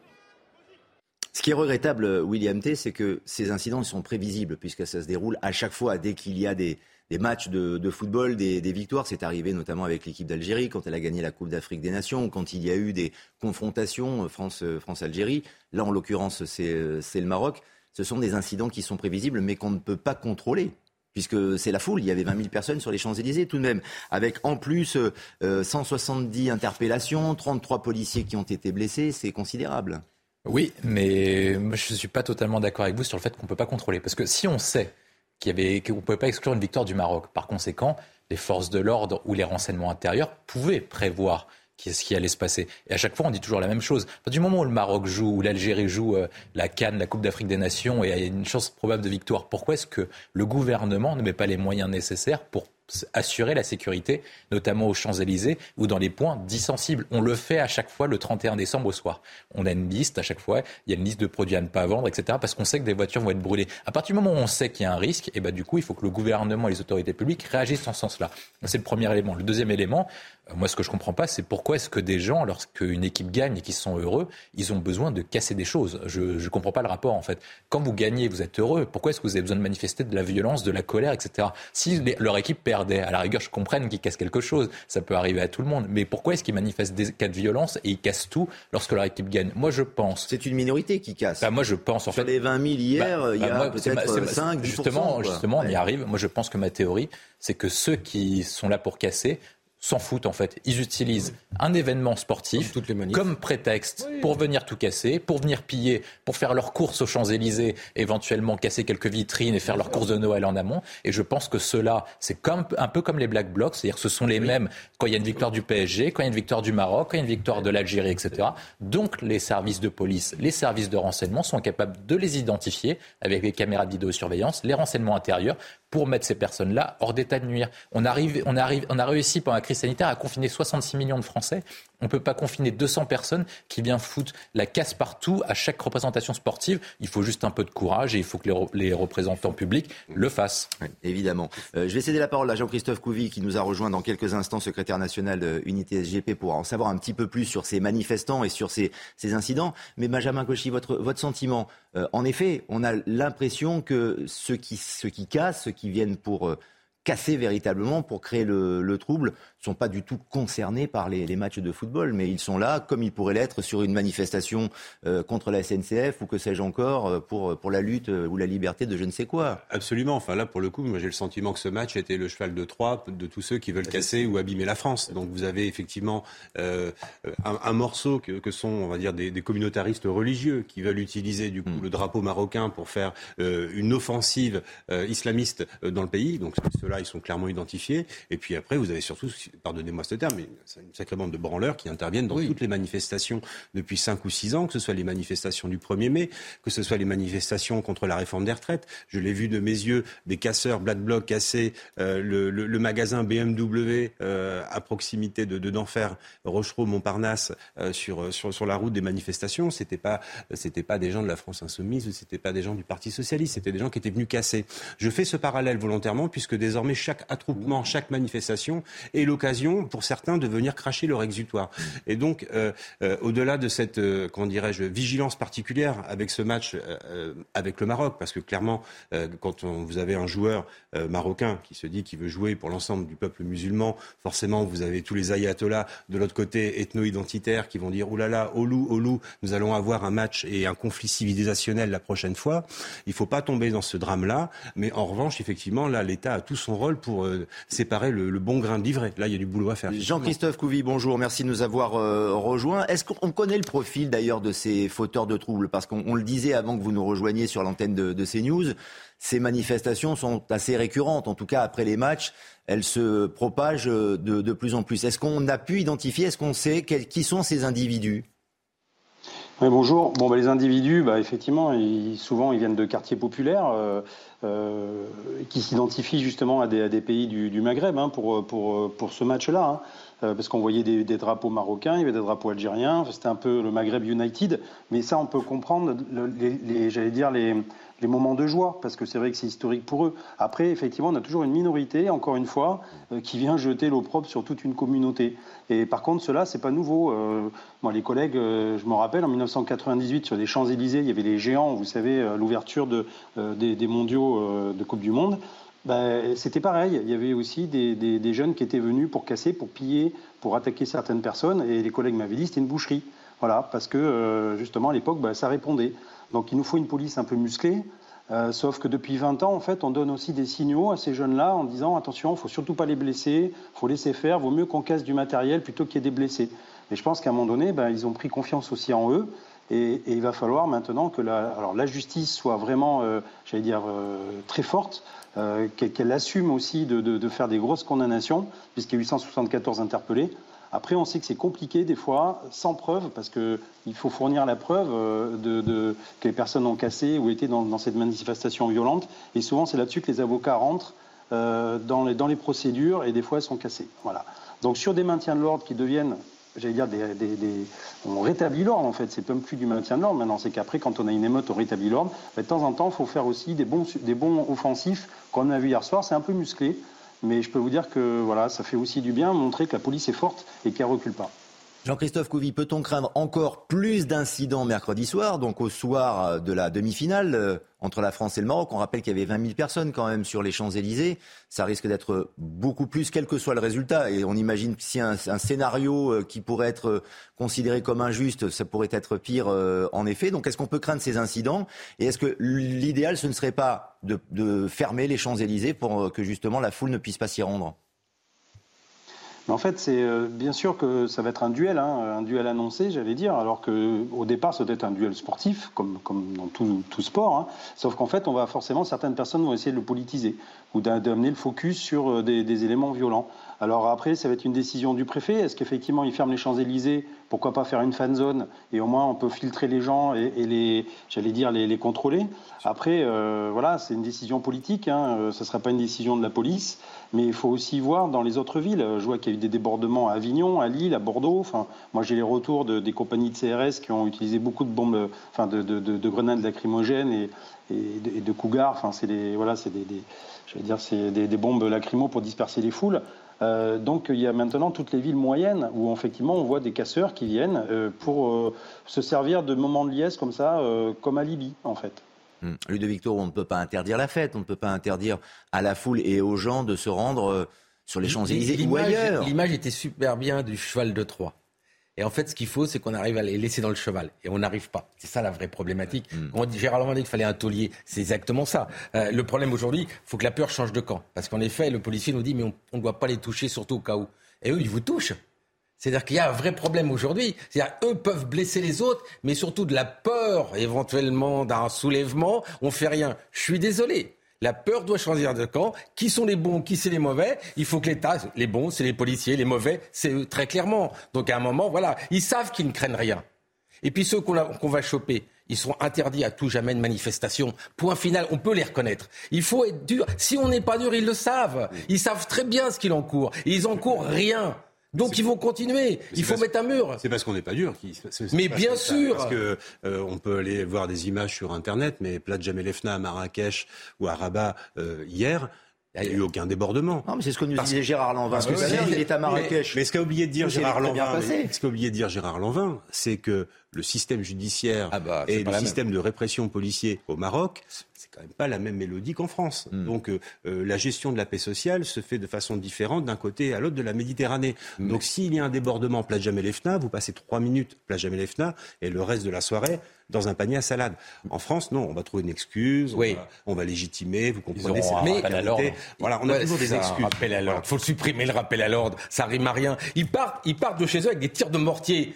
Ce qui est regrettable, William T, c'est que ces incidents sont prévisibles, puisque ça se déroule à chaque fois dès qu'il y a des, matchs de, football, des, victoires. C'est arrivé notamment avec l'équipe d'Algérie quand elle a gagné la Coupe d'Afrique des Nations, quand il y a eu des confrontations France-Algérie. Là, en l'occurrence, c'est le Maroc ce sont des incidents qui sont prévisibles, mais qu'on ne peut pas contrôler puisque c'est la foule. Il y avait 20 000 personnes sur les Champs-Élysées tout de même, avec en plus 170 euh, interpellations, 33 policiers qui ont été blessés, c'est considérable. Oui, mais je ne suis pas totalement d'accord avec vous sur le fait qu'on ne peut pas contrôler. Parce que si on sait qu'on ne pouvait pas exclure une victoire du Maroc, par conséquent, les forces de l'ordre ou les renseignements intérieurs pouvaient prévoir ce qui allait se passer. Et à chaque fois, on dit toujours la même chose. Du moment où le Maroc joue, où l'Algérie joue euh, la Cannes, la Coupe d'Afrique des Nations, et a une chance probable de victoire, pourquoi est-ce que le gouvernement ne met pas les moyens nécessaires pour assurer la sécurité, notamment aux Champs-Élysées ou dans les points dits sensibles. On le fait à chaque fois le 31 décembre au soir. On a une liste à chaque fois, il y a une liste de produits à ne pas vendre, etc. parce qu'on sait que des voitures vont être brûlées. À partir du moment où on sait qu'il y a un risque, et eh ben, du coup, il faut que le gouvernement et les autorités publiques réagissent en ce sens-là. C'est le premier élément. Le deuxième élément, moi, ce que je comprends pas, c'est pourquoi est-ce que des gens, lorsqu'une équipe gagne et qu'ils sont heureux, ils ont besoin de casser des choses. Je ne comprends pas le rapport, en fait. Quand vous gagnez, vous êtes heureux. Pourquoi est-ce que vous avez besoin de manifester de la violence, de la colère, etc. Si leur équipe perdait, à la rigueur, je comprenne qu'ils cassent quelque chose. Ça peut arriver à tout le monde. Mais pourquoi est-ce qu'ils manifestent des cas de violence et ils cassent tout lorsque leur équipe gagne? Moi, je pense. C'est une minorité qui casse. Bah, moi, je pense. En Sur fait, les 20 000 hier, bah, il y a bah, peut-être 5 Justement, justement on y arrive. Moi, je pense que ma théorie, c'est que ceux qui sont là pour casser s'en foutent en fait. Ils utilisent un événement sportif comme, prétexte pour venir tout casser, pour venir piller, pour faire leurs courses aux Champs-Élysées, éventuellement casser quelques vitrines et faire leurs courses de Noël en amont. Et je pense que cela, c'est comme, un peu comme les Black Blocs, c'est-à-dire que ce sont les mêmes quand il y a une victoire du PSG, quand il y a une victoire du Maroc, quand il y a une victoire de l'Algérie, etc. Donc les services de police, les services de renseignement sont capables de les identifier avec les caméras de vidéosurveillance, les renseignements intérieurs, pour mettre ces personnes-là hors d'état de nuire. On, arrive, on, arrive, on a réussi pendant la crise sanitaire à confiner 66 millions de Français. On ne peut pas confiner 200 personnes qui viennent foutre la casse partout à chaque représentation sportive. Il faut juste un peu de courage et il faut que les, représentants publics le fassent. évidemment. Euh, je vais céder la parole à Jean-Christophe Couvi qui nous a rejoint dans quelques instants, secrétaire national de Unité SGP, pour en savoir un petit peu plus sur ces manifestants et sur ces, incidents. Mais Benjamin Cauchy, votre, sentiment euh, En effet, on a l'impression que ceux qui, ceux cassent, ceux qui viennent pour... Euh, casser véritablement pour créer le, trouble sont pas du tout concernés par les, matchs de football, mais ils sont là comme ils pourraient l'être sur une manifestation euh, contre la SNCF ou que sais-je encore euh, pour, pour la lutte euh, ou la liberté de je ne sais quoi. Absolument. Enfin là, pour le coup, moi j'ai le sentiment que ce match était le cheval de Troie de tous ceux qui veulent casser ou abîmer la France. Donc vous avez effectivement un, morceau que, sont, on va dire, des, communautaristes religieux qui veulent utiliser du coup hmm. le drapeau marocain pour faire une offensive islamiste dans le pays. Donc ils sont clairement identifiés. Et puis après, vous avez surtout pardonnez-moi ce terme, mais c'est une sacrée bande de branleurs qui interviennent dans toutes les manifestations depuis 5 ou 6 ans, que ce soit les manifestations du 1er mai, que ce soit les manifestations contre la réforme des retraites. Je l'ai vu de mes yeux, des casseurs Black Bloc casser euh, le, magasin BMW euh, à proximité de, de d'Enfer, Rochereau, Montparnasse, euh, sur, sur, sur la route des manifestations. C'était pas, c'était pas des gens de la France insoumise, c'était pas des gens du Parti socialiste, c'était des gens qui étaient venus casser. Je fais ce parallèle volontairement puisque désormais chaque attroupement, chaque manifestation est l'occasion pour certains de venir cracher leur exutoire. Et donc, euh, euh, au-delà de cette, euh, dirais-je, vigilance particulière avec ce match avec le Maroc, parce que clairement, quand vous avez un joueur marocain qui se dit qu'il veut jouer pour l'ensemble du peuple musulman, forcément, vous avez tous les ayatollahs de l'autre côté ethno-identitaires qui vont dire, oulala, au loup, au loup, nous allons avoir un match et un conflit civilisationnel la prochaine fois. Il ne faut pas tomber dans ce drame-là, mais en revanche, effectivement, là, l'État a tout son rôle pour séparer le, le bon grain de livret. Là, il y a du boulot à faire. Jean-Christophe Couvi, bonjour, merci de nous avoir euh, rejoints. Est-ce qu'on connaît le profil d'ailleurs de ces fauteurs de troubles? Parce qu'on le disait avant que vous nous rejoigniez sur l'antenne de, de CNews, ces manifestations sont assez récurrentes. En tout cas, après les matchs, elles se propagent de, de plus en plus. Est-ce qu'on a pu identifier, est-ce qu'on sait qui sont ces individus? Oui, bonjour. Bon, bah, les individus, bah, effectivement, ils, souvent, ils viennent de quartiers populaires euh, euh, qui s'identifient justement à des, pays du, Maghreb hein, pour, ce match-là. Hein. Euh, parce qu'on voyait des, drapeaux marocains, il y avait des drapeaux algériens, c'était un peu le Maghreb United. Mais ça, on peut comprendre, j'allais dire, les, les moments de joie, parce que c'est vrai que c'est historique pour eux. Après, effectivement, on a toujours une minorité, encore une fois, euh, qui vient jeter l'opprobre sur toute une communauté. Et par contre, cela, c'est pas nouveau. Euh, moi, les collègues, euh, je me rappelle, en 1998, sur les Champs-Élysées, il y avait les géants, vous savez, l'ouverture de, des, mondiaux de Coupe du Monde. Ben, c'était pareil. Il y avait aussi des, des, jeunes qui étaient venus pour casser, pour piller, pour attaquer certaines personnes. Et les collègues m'avaient dit c'était une boucherie. Voilà, parce que justement à l'époque, ben, ça répondait. Donc il nous faut une police un peu musclée. Euh, sauf que depuis 20 ans, en fait, on donne aussi des signaux à ces jeunes-là en disant attention, il faut surtout pas les blesser, faut laisser faire, vaut mieux qu'on casse du matériel plutôt qu'il y ait des blessés. Et je pense qu'à un moment donné, ben, ils ont pris confiance aussi en eux. Et, il va falloir maintenant que la, justice soit vraiment, euh, j'allais dire, euh, très forte, qu'elle assume aussi de, faire des grosses condamnations, puisqu'il y a 874 interpellés. Après, on sait que c'est compliqué des fois, sans preuve, parce qu'il faut fournir la preuve euh, que les personnes ont cassé ou été dans, cette manifestation violente. Et souvent, c'est là-dessus que les avocats rentrent euh, dans, les, procédures et des fois, elles sont cassées. Voilà. Donc, sur des maintiens de l'ordre qui deviennent j'allais dire, on rétablit l'ordre en fait. C'est même plus du maintien de l'ordre maintenant. C'est qu'après, quand on a une émeute, on rétablit l'ordre. De temps en temps, il faut faire aussi des bons, des bons offensifs. Comme on a vu hier soir, c'est un peu musclé. Mais je peux vous dire que voilà, ça fait aussi du bien montrer que la police est forte et qu'elle recule pas. Jean-Christophe Couvi, peut-on craindre encore plus d'incidents mercredi soir, donc au soir euh, de la demi-finale euh, entre la France et le Maroc? On rappelle qu'il y avait 20 000 personnes quand même sur les Champs-Élysées. Ça risque d'être beaucoup plus, quel que soit le résultat. Et on imagine que si un, scénario euh, qui pourrait être considéré comme injuste, ça pourrait être pire en effet. Donc est-ce qu'on peut craindre ces incidents? Et est-ce que l'idéal, ce ne serait pas de, de fermer les Champs-Élysées pour que justement la foule ne puisse pas s'y rendre? En fait, c'est euh, bien sûr que ça va être un duel, hein, un duel annoncé, j'allais dire, alors qu'au départ, ça doit un duel sportif, comme, dans tout, sport. Hein. Sauf qu'en fait, on va forcément, certaines personnes vont essayer de le politiser ou d'amener le focus sur euh, des éléments violents. Alors après, ça va être une décision du préfet. Est-ce qu'effectivement, il ferme les Champs-Élysées? Pourquoi pas faire une fan zone? Et au moins, on peut filtrer les gens et, les, j'allais dire, les, contrôler. Après, euh, voilà, c'est une décision politique. Hein. Euh, ce ne sera pas une décision de la police. Mais il faut aussi voir dans les autres villes. Je vois qu'il y a eu des débordements à Avignon, à Lille, à Bordeaux. Enfin, moi, j'ai les retours de, des compagnies de CRS qui ont utilisé beaucoup de bombes, enfin, de, de, grenades lacrymogènes et, de, cougars. Enfin, c'est des, voilà, c'est des, des, bombes lacrymo pour disperser les foules. Euh, donc il y a maintenant toutes les villes moyennes où effectivement on voit des casseurs qui viennent euh, pour euh, se servir de moments de liesse comme ça, comme à Libye en fait. Hum. Ludovic Victor, on ne peut pas interdire la fête, on ne peut pas interdire à la foule et aux gens de se rendre sur les Champs-Élysées ou ailleurs. L'image était super bien du cheval de Troie. Et en fait, ce qu'il faut, c'est qu'on arrive à les laisser dans le cheval. Et on n'arrive pas. C'est ça la vraie problématique. Mm. On dit, Gérard dit qu'il fallait un taulier. C'est exactement ça. Euh, le problème aujourd'hui, il faut que la peur change de camp. Parce qu'en effet, le policier nous dit, mais on ne doit pas les toucher, surtout au cas où. Et eux, ils vous touchent. C'est-à-dire qu'il y a un vrai problème aujourd'hui. C'est-à-dire eux peuvent blesser les autres, mais surtout de la peur éventuellement d'un soulèvement. On fait rien. Je suis désolé. La peur doit choisir de camp. Qui sont les bons, qui c'est les mauvais Il faut que l'État, les bons, c'est les policiers, les mauvais, c'est eux, très clairement. Donc à un moment, voilà, ils savent qu'ils ne craignent rien. Et puis ceux qu'on va choper, ils seront interdits à tout jamais de manifestation. Point final, on peut les reconnaître. Il faut être dur. Si on n'est pas dur, ils le savent. Ils savent très bien ce qu'ils encourent. Et ils encourent rien. Donc ils vont continuer. Il faut mettre un mur. C'est parce qu'on n'est pas dur. Mais bien sûr. Parce que euh, on peut aller voir des images sur Internet, mais Plat Jamelefna à Marrakech ou à Rabat euh, hier. Il n'y a eu aucun débordement. Non, mais c'est ce que nous disait Gérard Lanvin. Parce que il est à Marrakech. Mais, ce qu'a oublié de dire Gérard Lanvin, ce qu'a oublié de dire Gérard Lanvin, c'est que le système judiciaire ah bah, et le système de répression policier au Maroc, c'est quand même pas la même mélodie qu'en France. Hmm. Donc euh, euh, la gestion de la paix sociale se fait de façon différente d'un côté à l'autre de la Méditerranée. Donc s'il y a un débordement plage Jamelefna, vous passez trois minutes plage Jamelefna et le reste de la soirée dans un panier à salade. En France, non, on va trouver une excuse, on, va, légitimer, vous comprenez. Mais voilà, on a toujours des excuses. Il faut supprimer le rappel à l'ordre, ça rime à rien. Ils partent, ils partent de chez eux avec des tirs de mortier.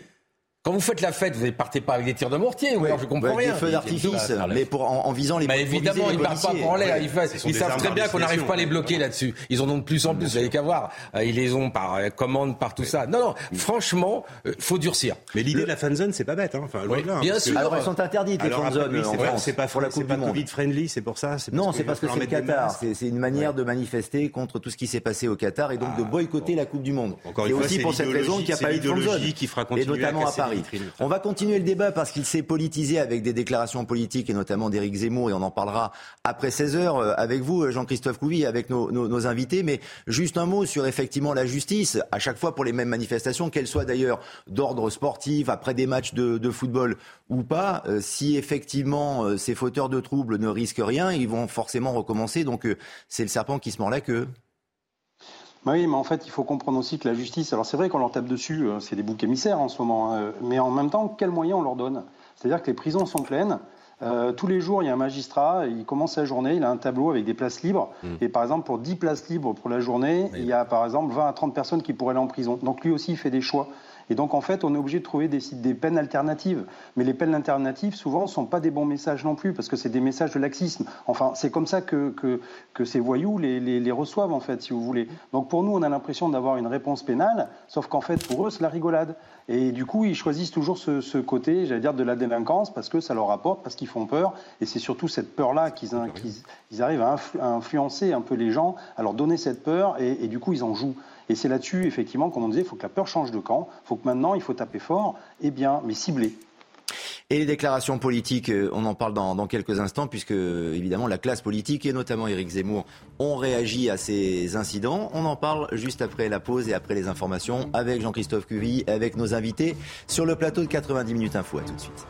Quand vous faites la fête, vous ne partez pas avec des tirs de mortier, ou alors je comprends rien. Des feux d'artifice, mais pour, en, visant les. Mais évidemment, ils ne partent pas pour en l'air. ils, savent très bien qu'on n'arrive pas à les bloquer là-dessus. Ils en ont de plus en plus. Vous n'avez qu'à voir. Euh, ils les ont par euh, commande, par tout ça. Non, non. Franchement, il euh, faut durcir. Mais l'idée de la fan zone, c'est pas bête. Hein. Enfin, hein, bien sûr. Alors elles sont interdites les fan zones. C'est pas pour la Coupe du Monde. Covid friendly, c'est pour ça. Non, c'est parce que c'est le Qatar. C'est une manière de manifester contre tout ce qui s'est passé au Qatar et donc de ah, boycotter la Coupe du Monde. Encore une fois, aussi pour cette raison qu'il n'y a pas eu de fan zone. Et notamment à Paris. On va continuer le débat parce qu'il s'est politisé avec des déclarations politiques et notamment d'Éric Zemmour et on en parlera après 16 heures euh, avec vous, Jean-Christophe Couvi, avec nos, invités. Mais juste un mot sur effectivement la justice, à chaque fois pour les mêmes manifestations, qu'elles soient d'ailleurs d'ordre sportif, après des matchs de, football ou pas, euh, si effectivement euh, ces fauteurs de troubles ne risquent rien, ils vont forcément recommencer. Donc c'est le serpent qui se mord la queue. Bah oui, mais en fait, il faut comprendre aussi que la justice, alors c'est vrai qu'on leur tape dessus, euh, c'est des boucs émissaires en ce moment, hein, mais en même temps, quels moyens on leur donne? C'est-à-dire que les prisons sont pleines. Euh, tous les jours, il y a un magistrat, il commence sa journée, il a un tableau avec des places libres. Mmh. Et par exemple, pour 10 places libres pour la journée, il y a par exemple 20 à 30 personnes qui pourraient aller en prison. Donc lui aussi, il fait des choix. Et donc, en fait, on est obligé de trouver des, des peines alternatives. Mais les peines alternatives, souvent, ne sont pas des bons messages non plus, parce que c'est des messages de laxisme. Enfin, c'est comme ça que, que, que, ces voyous les, les, les, reçoivent, en fait, si vous voulez. Donc, pour nous, on a l'impression d'avoir une réponse pénale, sauf qu'en fait, pour eux, c'est la rigolade. Et du coup, ils choisissent toujours ce, ce côté, j'allais dire, de la délinquance, parce que ça leur rapporte, parce qu'ils font peur. Et c'est surtout cette peur-là qu'ils arrivent à, influencer un peu les gens, à leur donner cette peur, et, et du coup, ils en jouent. Et c'est là-dessus, effectivement, comme on disait, il faut que la peur change de camp. Il faut que maintenant, il faut taper fort, et bien, mais ciblé. Et les déclarations politiques, euh, on en parle dans, quelques instants, puisque évidemment la classe politique et notamment Éric Zemmour ont réagi à ces incidents. On en parle juste après la pause et après les informations avec Jean-Christophe Cuvy, avec nos invités sur le plateau de 90 minutes info. À tout de suite.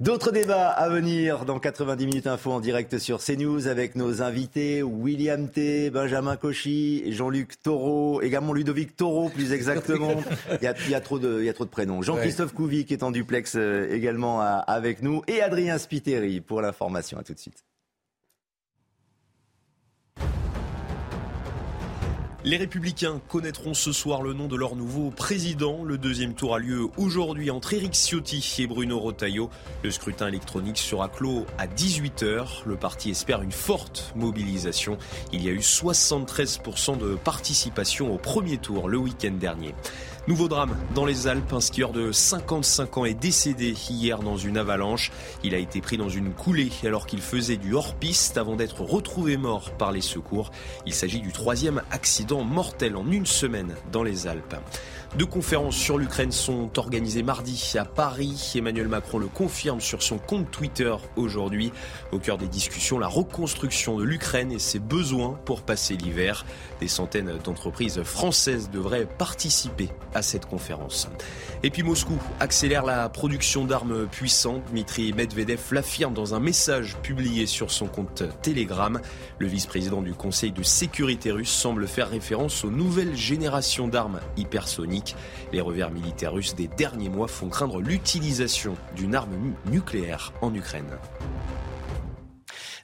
D'autres débats à venir dans 90 minutes info en direct sur CNews avec nos invités William T, Benjamin Cauchy, Jean-Luc Taureau, également Ludovic Taureau plus exactement. il, y a, trop de, il y a trop de prénoms. Jean-Christophe Couvi qui est en duplex euh, également avec nous et Adrien Spiteri pour l'information. À tout de suite. Les Républicains connaîtront ce soir le nom de leur nouveau président. Le deuxième tour a lieu aujourd'hui entre Éric Ciotti et Bruno Rotaillot. Le scrutin électronique sera clos à 18h. Le parti espère une forte mobilisation. Il y a eu 73% de participation au premier tour le week-end dernier. Nouveau drame dans les Alpes. Un skieur de 55 ans est décédé hier dans une avalanche. Il a été pris dans une coulée alors qu'il faisait du hors-piste avant d'être retrouvé mort par les secours. Il s'agit du troisième accident mortel en une semaine dans les Alpes. Deux conférences sur l'Ukraine sont organisées mardi à Paris. Emmanuel Macron le confirme sur son compte Twitter aujourd'hui. Au cœur des discussions, la reconstruction de l'Ukraine et ses besoins pour passer l'hiver. Des centaines d'entreprises françaises devraient participer à cette conférence. Et puis Moscou accélère la production d'armes puissantes. Dmitri Medvedev l'affirme dans un message publié sur son compte Telegram. Le vice-président du Conseil de sécurité russe semble faire référence aux nouvelles générations d'armes hypersoniques. Les revers militaires russes des derniers mois font craindre l'utilisation d'une arme nucléaire en Ukraine.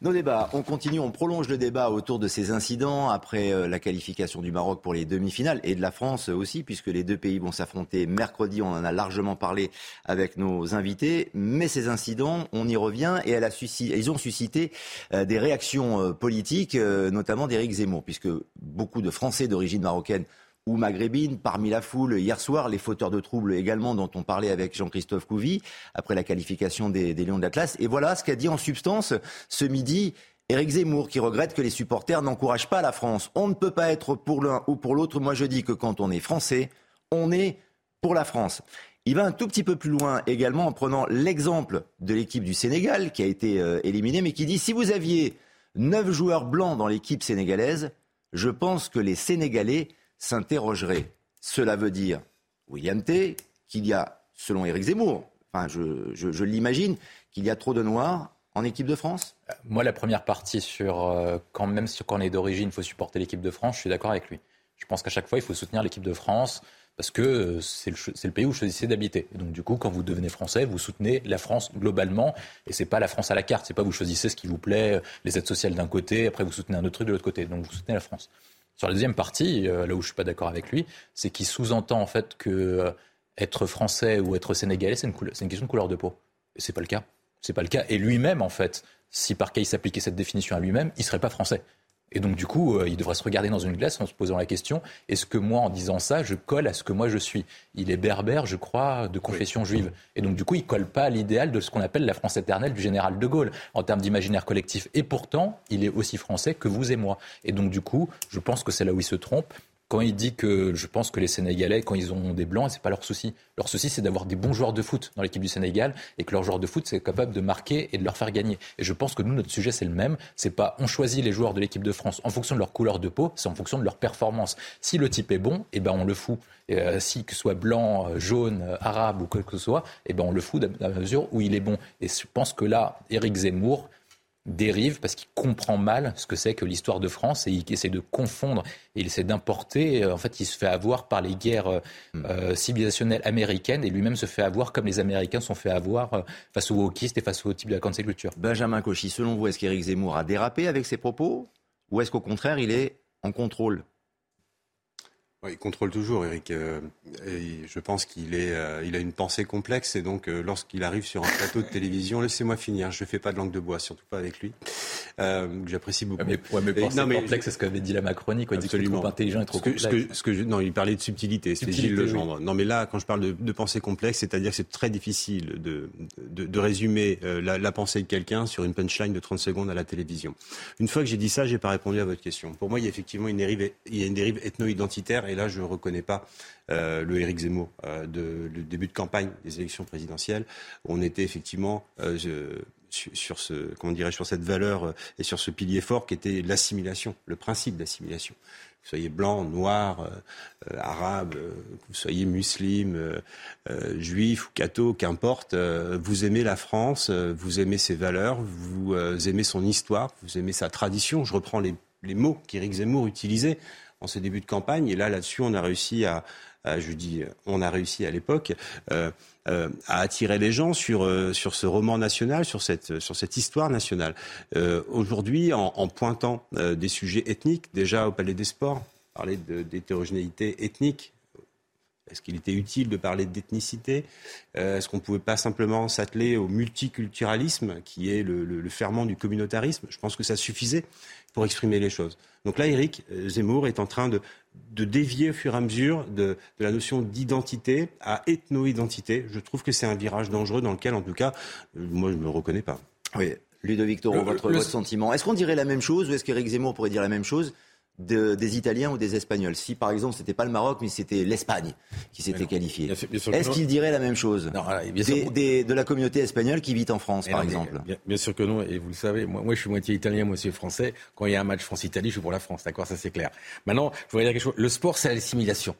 Nos débats, on continue, on prolonge le débat autour de ces incidents après euh, la qualification du Maroc pour les demi-finales et de la France aussi, puisque les deux pays vont s'affronter mercredi. On en a largement parlé avec nos invités. Mais ces incidents, on y revient et ils ont suscité euh, des réactions euh, politiques, notamment d'Éric Zemmour, puisque beaucoup de Français d'origine marocaine ou maghrébine parmi la foule hier soir, les fauteurs de troubles également dont on parlait avec Jean-Christophe Couvi après la qualification des, Lions de l'Atlas. Et voilà ce qu'a dit en substance ce midi Éric Zemmour qui regrette que les supporters n'encouragent pas la France. On ne peut pas être pour l'un ou pour l'autre. Moi je dis que quand on est français, on est pour la France. Il va un tout petit peu plus loin également en prenant l'exemple de l'équipe du Sénégal qui a été euh, éliminée, mais qui dit si vous aviez neuf joueurs blancs dans l'équipe sénégalaise, je pense que les Sénégalais s'interrogerait. Cela veut dire, William T., qu'il y a, selon Éric Zemmour, enfin je, l'imagine, qu'il y a trop de noirs en équipe de France? Euh, Moi, la première partie sur euh, quand même quand on est d'origine, il faut supporter l'équipe de France, je suis d'accord avec lui. Je pense qu'à chaque fois, il faut soutenir l'équipe de France parce que euh, c'est le, pays où vous choisissez d'habiter. Donc du coup, quand vous devenez français, vous soutenez la France globalement, et c'est pas la France à la carte. C'est pas vous choisissez ce qui vous plaît, les aides sociales d'un côté, après vous soutenez un autre truc de l'autre côté. Donc vous soutenez la France. Sur la deuxième partie, euh, là où je suis pas d'accord avec lui, c'est qu'il sous-entend en fait que euh, être français ou être sénégalais, c'est une, une, question de couleur de peau. Et c'est pas le cas. C'est pas le cas. Et lui-même, en fait, si par cas il s'appliquait cette définition à lui-même, il serait pas français. Et donc, du coup, euh, il devrait se regarder dans une glace en se posant la question est-ce que moi, en disant ça, je colle à ce que moi je suis? Il est berbère, je crois, de confession juive. Et donc, du coup, il colle pas à l'idéal de ce qu'on appelle la France éternelle du général de Gaulle en termes d'imaginaire collectif. Et pourtant, il est aussi français que vous et moi. Et donc, du coup, je pense que c'est là où il se trompe quand il dit que je pense que les Sénégalais, quand ils ont des blancs, c'est pas leur souci. Leur souci, c'est d'avoir des bons joueurs de foot dans l'équipe du Sénégal et que leurs joueurs de foot, c'est capable de marquer et de leur faire gagner. Et je pense que nous, notre sujet, c'est le même. C'est pas on choisit les joueurs de l'équipe de France en fonction de leur couleur de peau, c'est en fonction de leur performance. Si le type est bon, eh ben on le fout. Euh, si que ce soit blanc, euh, jaune, arabe ou quoi que ce soit, eh ben on le fout à la mesure où il est bon. Et je pense que là, Éric Zemmour, dérive parce qu'il comprend mal ce que c'est que l'histoire de France et il essaie de confondre et il essaie d'importer. Euh, en fait, il se fait avoir par les guerres euh, hmm. euh, civilisationnelles américaines et lui-même se fait avoir comme les Américains sont fait avoir face aux wokistes et face au type de la cancel culture. Benjamin Cauchy, selon vous, est-ce qu'Éric Zemmour a dérapé avec ses propos ou est-ce qu'au contraire, il est en contrôle? Il contrôle toujours, Eric. Euh, et je pense qu'il est, euh, il a une pensée complexe et donc euh, lorsqu'il arrive sur un plateau de télévision, laissez-moi finir. Je ne fais pas de langue de bois, surtout pas avec lui. J'apprécie beaucoup. mais, ouais, mais pensée complexe, c'est ce qu'avait dit la Macronie. Quoi. Il dit que trop intelligent et trop complexe. Ce que, non, il parlait de subtilité. C'était Gilles Legendre. Non, mais là, quand je parle de, pensée complexe, c'est-à-dire que c'est très difficile de, de, de résumer la, la, pensée de quelqu'un sur une punchline de 30 secondes à la télévision. Une fois que j'ai dit ça, j'ai pas répondu à votre question. Pour moi, il y a effectivement une dérive, il y a une dérive ethno-identitaire et là, je ne reconnais pas euh, le Éric Zemmour euh, de, début de campagne des élections présidentielles. On était effectivement euh, sur, ce, comment dirais sur cette valeur et sur ce pilier fort qui était l'assimilation, le principe d'assimilation. Que vous soyez blanc, noir, arabe, que vous soyez musulman, juif ou catho, qu'importe, vous aimez la France, vous aimez ses valeurs, vous aimez son histoire, vous aimez sa tradition. Je reprends les, les mots qu'Éric Zemmour utilisait en ces débuts de campagne. Et là, là-dessus, on a réussi à, je dis, on a réussi à l'époque euh, euh, à attirer les gens sur euh, sur ce roman national, sur cette histoire nationale. Aujourd'hui, en, en, pointant des sujets ethniques, déjà au Palais des Sports, parler d'hétérogénéité ethnique. Est-ce qu'il était utile de parler d'ethnicité? Est-ce qu'on ne pouvait pas simplement s'atteler au multiculturalisme, qui est le, le, le ferment du communautarisme? Je pense que ça suffisait pour exprimer les choses. Donc là, Eric euh, Zemmour est en train de, dévier au fur et à mesure de, la notion d'identité à ethno-identité. Je trouve que c'est un virage dangereux dans lequel, en tout cas, euh, moi, je ne me reconnais pas. Oui. Ludovic Toro, votre, votre sentiment. Est-ce qu'on dirait la même chose ou est-ce qu'Éric Zemmour pourrait dire la même chose? Des Italiens ou des Espagnols. Si par exemple c'était pas le Maroc, mais c'était l'Espagne qui s'était qualifiée, est-ce qu'il dirait la même chose de la communauté espagnole qui vit en France, par exemple bien, sûr que non, et vous le savez, moi, moi je suis moitié italien, moitié français. Quand il y a un match France-Italie, je suis pour la France, d'accord, ça c'est clair. Maintenant, je voudrais dire quelque chose. Le sport, c'est l'assimilation.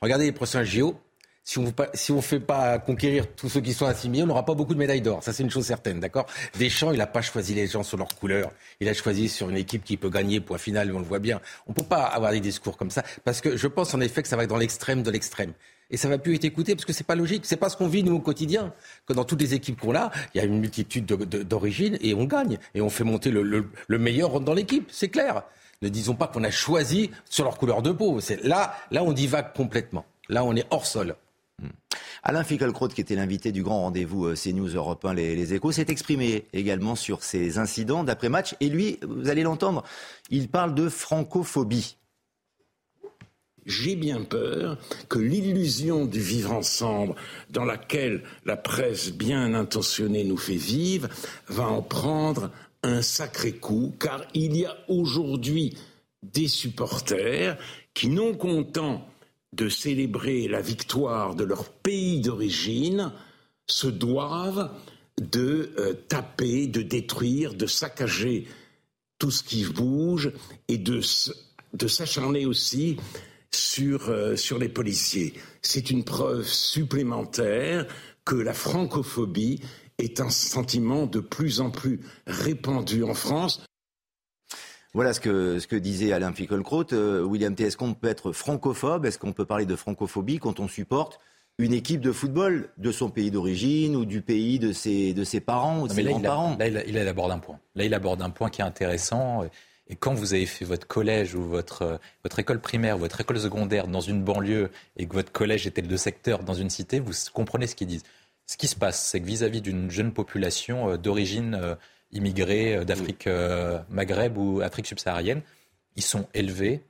Regardez les prochains JO, si on ne fait pas conquérir tous ceux qui sont assimilés, on n'aura pas beaucoup de médailles d'or. Ça, c'est une chose certaine, d'accord? Deschamps, il n'a pas choisi les gens sur leur couleur. Il a choisi sur une équipe qui peut gagner, point final, on le voit bien. On ne peut pas avoir des discours comme ça, parce que je pense en effet que ça va être dans l'extrême de l'extrême. Et ça va plus être écouté parce que c'est pas logique. C'est pas ce qu'on vit nous au quotidien. Que dans toutes les équipes qu'on a, il y a une multitude d'origines et on gagne et on fait monter le, le meilleur dans l'équipe. C'est clair. Ne disons pas qu'on a choisi sur leur couleur de peau. Là, là on divague complètement. Là, on est hors sol. Alain Finkielkraut, qui était l'invité du grand rendez-vous euh, CNews Europe 1 les, les Échos, s'est exprimé également sur ces incidents d'après-match. Et lui, vous allez l'entendre, il parle de francophobie. J'ai bien peur que l'illusion du vivre ensemble, dans laquelle la presse bien intentionnée nous fait vivre, va en prendre un sacré coup, car il y a aujourd'hui des supporters qui, non contents de célébrer la victoire de leur pays d'origine se doivent de euh, taper, de détruire, de saccager tout ce qui bouge et de, s'acharner aussi euh, sur les policiers. C'est une preuve supplémentaire que la francophobie est un sentiment de plus en plus répandu en France. Voilà ce que, ce que disait Alain Finkielkraut. Euh, William T. Est-ce qu'on peut être francophobe? Est-ce qu'on peut parler de francophobie quand on supporte une équipe de football de son pays d'origine ou du pays de ses, de ses parents ou de ses grands-parents? Là, il, aborde un point. Là, il aborde un point qui est intéressant. Et quand vous avez fait votre collège ou votre, votre école primaire ou votre école secondaire dans une banlieue et que votre collège était de secteur dans une cité, vous comprenez ce qu'ils disent. Ce qui se passe, c'est que vis-à-vis d'une jeune population euh, d'origine euh, immigrés euh, d'Afrique euh, Maghreb ou Afrique subsaharienne, ils sont élevés,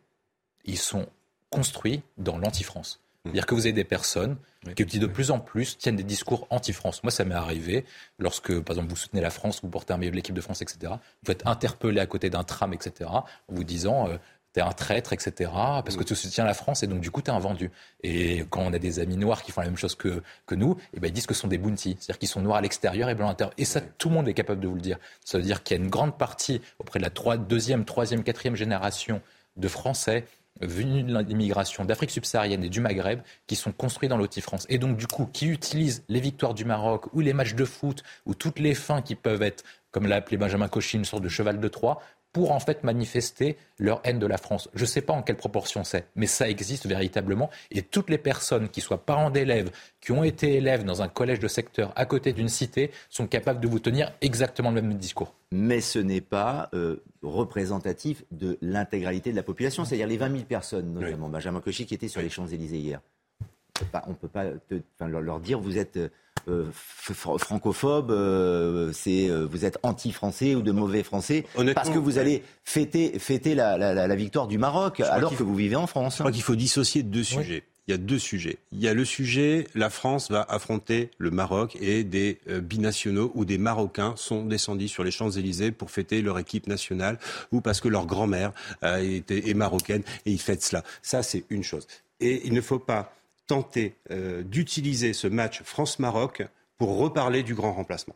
ils sont construits dans l'anti-France. C'est-à-dire que vous avez des personnes qui, de plus en plus, tiennent des discours anti-France. Moi, ça m'est arrivé lorsque, par exemple, vous soutenez la France, vous portez un maillot de l'équipe de France, etc. Vous êtes interpellé à côté d'un tram, etc., en vous disant euh, t'es un traître, etc., parce que tu soutiens la France et donc du coup t'es un vendu. Et quand on a des amis noirs qui font la même chose que, que nous, eh ben, ils disent que ce sont des bounty, c'est-à-dire qu'ils sont noirs à l'extérieur et blancs à l'intérieur. Et ça, tout le monde est capable de vous le dire. Ça veut dire qu'il y a une grande partie auprès de la deuxième, troisième, quatrième génération de Français venus de l'immigration d'Afrique subsaharienne et du Maghreb qui sont construits dans l'Oti-France. Et donc, du coup, qui utilisent les victoires du Maroc ou les matchs de foot ou toutes les fins qui peuvent être, comme l'a appelé Benjamin Cauchy, une sorte de cheval de Troie pour en fait manifester leur haine de la France. Je ne sais pas en quelle proportion c'est, mais ça existe véritablement. Et toutes les personnes qui soient parents d'élèves, qui ont été élèves dans un collège de secteur à côté d'une cité, sont capables de vous tenir exactement le même discours. Mais ce n'est pas euh, représentatif de l'intégralité de la population, c'est-à-dire les 20 000 personnes, notamment Benjamin Cauchy qui était sur les Champs-Élysées hier. On ne peut pas leur dire vous êtes euh, francophobes, euh, c'est euh, vous êtes anti-français ou de mauvais français parce que vous allez fêter, fêter la, victoire du Maroc alors que vous vivez en France. Je crois qu'il faut dissocier deux sujets. Il y a deux sujets. Il y a le sujet, la France va affronter le Maroc et des binationaux ou des Marocains sont descendus sur les Champs-Élysées pour fêter leur équipe nationale ou parce que leur grand-mère est marocaine et ils fêtent cela. Ça, c'est une chose. Et il ne faut pas tenter euh, d'utiliser ce match France-Maroc pour reparler du grand remplacement.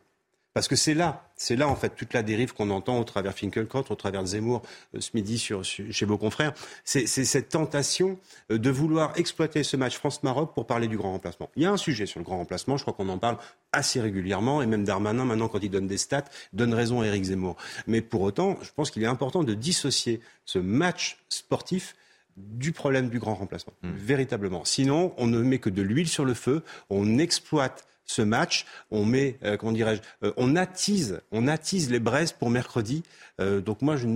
Parce que c'est là, c'est là en fait toute la dérive qu'on entend au travers Finkelkraut, au travers Zemmour euh, ce midi chez vos confrères. C'est cette tentation euh, de vouloir exploiter ce match France-Maroc pour parler du grand remplacement. Il y a un sujet sur le grand remplacement, je crois qu'on en parle assez régulièrement, et même Darmanin, maintenant, quand il donne des stats, donne raison à Éric Zemmour. Mais pour autant, je pense qu'il est important de dissocier ce match sportif du problème du grand remplacement, hmm. véritablement. Sinon, on ne met que de l'huile sur le feu, on exploite ce match, on met, euh, comment dirais-je, euh, on attise, on attise les braises pour mercredi. Euh, donc moi, je,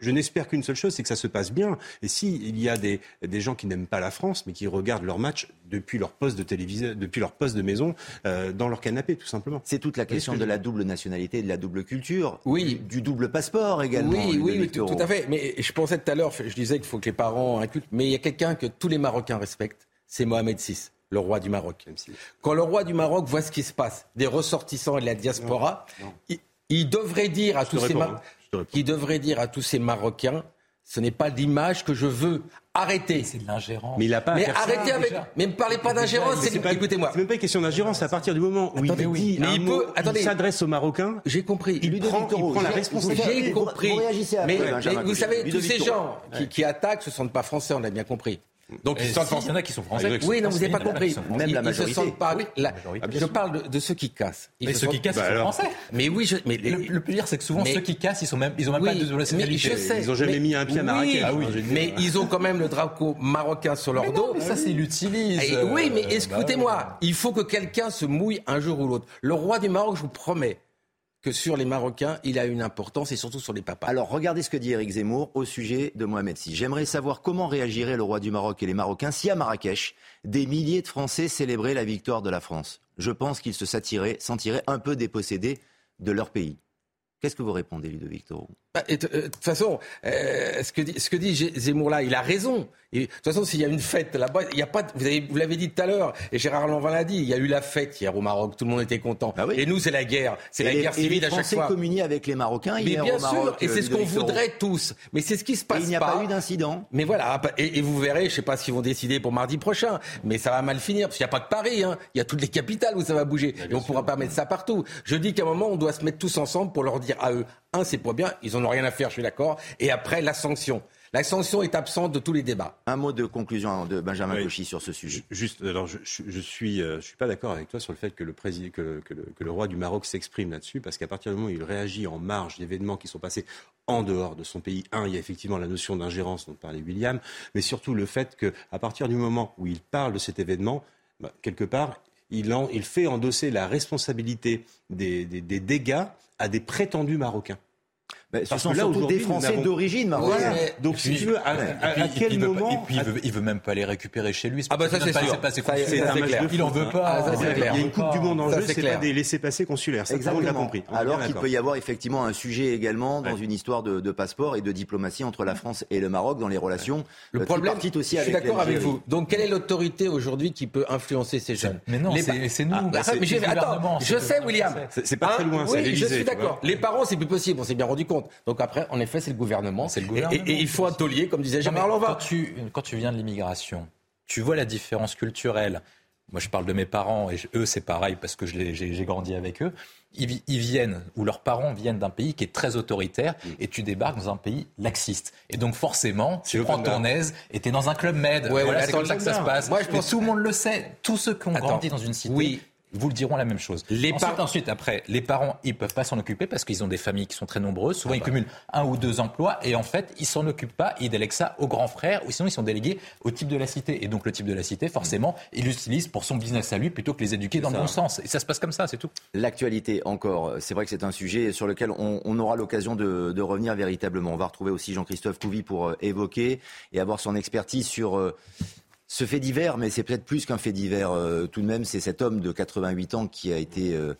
je n'espère qu'une seule chose, c'est que ça se passe bien. Et s'il y a des, des gens qui n'aiment pas la France, mais qui regardent leur match depuis leur poste de télévision, depuis leur poste de maison, dans leur canapé, tout simplement. C'est toute la question de la double nationalité, de la double culture, oui, du double passeport également. Oui, oui, tout, à fait. Mais je pensais tout à l'heure, je disais qu'il faut que les parents inculquent, mais il y a quelqu'un que tous les Marocains respectent, c'est Mohamed VI le roi du Maroc. Quand le roi du Maroc voit ce qui se passe, des ressortissants et de la diaspora, Il, devrait dire à tous ces il devrait dire à tous ces Marocains, ce n'est pas l'image que je veux. Arrêtez. C'est de l'ingérence. Mais il a pas. Mais arrêtez avec. Mais ne parlez pas d'ingérence. Écoutez-moi. C'est même pas une question d'ingérence. À partir du moment où il dit mais il, peut, il s'adresse aux Marocains. J'ai compris. Il, lui prend, il prend la responsabilité. J'ai compris. Vous, mais, vous savez, tous ces gens qui, qui attaquent, ce ne sont pas français. On a bien compris. Donc ils sont il y en a qui sont français. Oui, non, vous n'avez pas compris. Même la majorité. Ils se sentent pas. je parle de, ceux qui cassent. mais ceux qui cassent, ils sont français. Mais oui, je, mais le, pire, c'est que souvent ceux qui cassent, ils sont même, ils ont même pas de nationalité. Ils ont jamais mis un pied à Marrakech. Ah mais ils ont quand même le drapeau marocain sur leur dos. Mais ça, c'est l'utilise. Oui, mais bah écoutez-moi, il faut que quelqu'un se mouille un jour ou l'autre. Le roi du Maroc, je vous promets, que sur les Marocains, il a une importance et surtout sur les papas. Alors regardez ce que dit Eric Zemmour au sujet de Mohamed Si. J'aimerais savoir comment réagirait le roi du Maroc et les Marocains si à Marrakech, des milliers de Français célébraient la victoire de la France. Je pense qu'ils se sentiraient un peu dépossédés de leur pays. Qu'est-ce que vous répondez, Ludovic Toro De toute façon, euh, ce, que dit, ce que dit Zemmour là, il a raison. de toute façon, s'il y a une fête là-bas, il y a pas. Vous, vous l'avez dit tout à l'heure, et Gérard Lanvin l'a dit. Il y a eu la fête hier au Maroc. Tout le monde était content. Bah et nous, c'est la guerre. C'est la guerre civile à chaque fois. Les communient avec les Marocains. Mais bien sûr, et c'est ce qu'on voudrait tous. Mais c'est ce qui se passe. il n'y a pas, eu d'incident. Mais voilà. Et, vous verrez, je ne sais pas ce qu'ils vont décider pour mardi prochain, mais ça va mal finir parce qu'il n'y a pas que Paris. Hein. Il y a toutes les capitales où ça va bouger. et on ne pourra pas mettre ça partout. Je dis qu'à un moment, on doit se mettre tous ensemble pour leur dire à eux un, c'est pas bien, ils n'en ont rien à faire, je suis d'accord. Et après, la sanction. La sanction est absente de tous les débats. Un mot de conclusion de Benjamin Cauchy sur ce sujet. Juste, alors je, je, suis, euh, je suis pas d'accord avec toi sur le fait que le, président, que, que, le, roi du Maroc s'exprime là-dessus, parce qu'à partir du moment où il réagit en marge d'événements qui sont passés en dehors de son pays, un, il y a effectivement la notion d'ingérence dont parlait William, mais surtout le fait qu'à partir du moment où il parle de cet événement, bah, quelque part, il, en, il, fait endosser la responsabilité des, des, des dégâts à des prétendus Marocains ce sont surtout des Français d'origine marocaine. Donc, si tu veux, à, quel moment. Et puis, il veut, veut même pas les récupérer chez lui. Ah, bah ça, c'est sûr. C'est un clair. Il en veut pas. Il y a une Coupe du Monde en jeu, c'est pas des laissés-passer consulaires. Ça, Exactement. On l'a compris. Alors qu'il peut y avoir effectivement un sujet également dans une histoire de passeport et de diplomatie entre la France et le Maroc dans les relations. Le euh, problème, aussi je suis d'accord avec vous. Donc, quelle est l'autorité aujourd'hui qui peut influencer ces jeunes Mais non, c'est nous. Attends, je sais, William. C'est pas très loin. Oui, je suis d'accord. Les parents, c'est plus possible. On s'est bien rendu compte. Donc après, on effet, c'est le gouvernement. C'est le gouvernement. Et, il faut un taulier, comme disait Jean-Marie Quand tu, quand tu viens de l'immigration, tu vois la différence culturelle. Moi, je parle de mes parents, et eux, c'est pareil, parce que j'ai grandi avec eux. Ils, viennent, ou leurs parents viennent d'un pays qui est très autoritaire, et tu débarques dans un pays laxiste. Et donc, forcément, tu prends ton aise, et tu es dans un club med. Ouais, voilà, c'est comme ça que ça se passe. Moi, je pense... tout le monde le sait. Tous ceux qui ont grandi dans une cité. Oui vous le diront la même chose. Les ensuite, ensuite, après, les parents, ils peuvent pas s'en occuper parce qu'ils ont des familles qui sont très nombreuses. Souvent, ah ils bah. cumulent un ou deux emplois et en fait, ils s'en occupent pas. Ils délèguent ça au grand frère ou sinon ils sont délégués au type de la cité. Et donc, le type de la cité, forcément, il l'utilise pour son business à lui plutôt que les éduquer dans le bon sens. Et ça se passe comme ça, c'est tout. L'actualité, encore. C'est vrai que c'est un sujet sur lequel on, aura l'occasion de, revenir véritablement. On va retrouver aussi Jean-Christophe Couvi pour euh, évoquer et avoir son expertise sur euh, ce fait divers, mais c'est peut-être plus qu'un fait divers euh, tout de même, c'est cet homme de 88 ans qui a euh,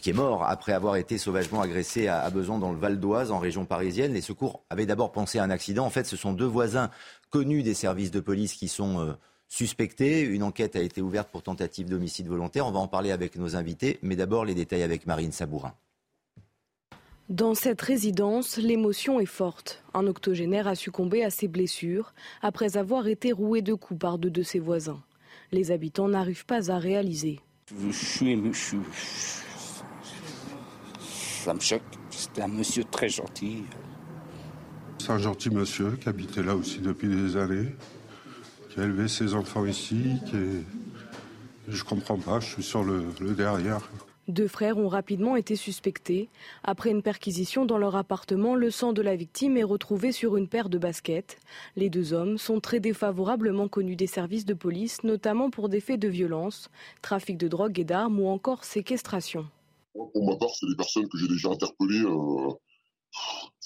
qui est mort après avoir été sauvagement agressé à, Besançon dans le Val d'Oise en région parisienne. Les secours avaient d'abord pensé à un accident. En fait, ce sont deux voisins connus des services de police qui sont euh, suspectés. Une enquête a été ouverte pour tentative d'homicide volontaire. On va en parler avec nos invités, mais d'abord les détails avec Marine Sabourin. Dans cette résidence, l'émotion est forte. Un octogénaire a succombé à ses blessures après avoir été roué de coups par deux de ses voisins. Les habitants n'arrivent pas à réaliser. Je suis ému, ça me choque. C'était un monsieur très gentil. C'est un gentil monsieur qui habitait là aussi depuis des années, qui a élevé ses enfants ici, qui est... Je comprends pas, je suis sur le derrière. Deux frères ont rapidement été suspectés. Après une perquisition dans leur appartement, le sang de la victime est retrouvé sur une paire de baskets. Les deux hommes sont très défavorablement connus des services de police, notamment pour des faits de violence, trafic de drogue et d'armes ou encore séquestration. Pour ma part, c'est des personnes que j'ai déjà interpellées euh,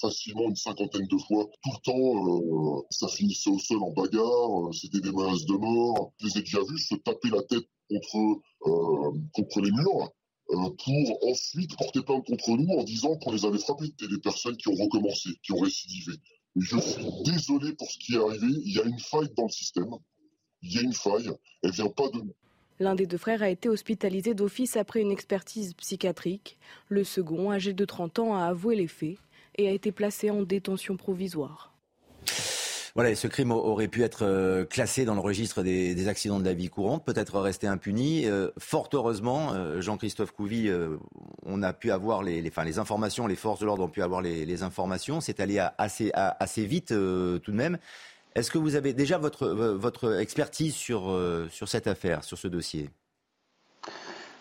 facilement une cinquantaine de fois. Tout le temps, euh, ça finissait au sol en bagarre, euh, c'était des menaces de mort. Je les ai déjà vus se taper la tête contre, contre les murs. Euh, pour ensuite porter plainte contre nous en disant qu'on les avait frappés. C'était des personnes qui ont recommencé, qui ont récidivé. je suis désolé pour ce qui est arrivé. Il y a une faille dans le système. Il y a une faille. Elle vient pas de nous. L'un des deux frères a été hospitalisé d'office après une expertise psychiatrique. Le second, âgé de 30 ans, a avoué les faits et a été placé en détention provisoire. Voilà, ce crime aurait pu être euh, classé dans le registre des, accidents de la vie courante, peut-être rester impuni. Euh, fort heureusement, euh, Jean-Christophe Couvi, on a pu avoir les, les, les informations, les forces de l'ordre ont pu avoir les, informations. C'est allé assez, assez vite tout de même. Est-ce que vous avez déjà votre, votre expertise sur, sur cette affaire, sur ce dossier?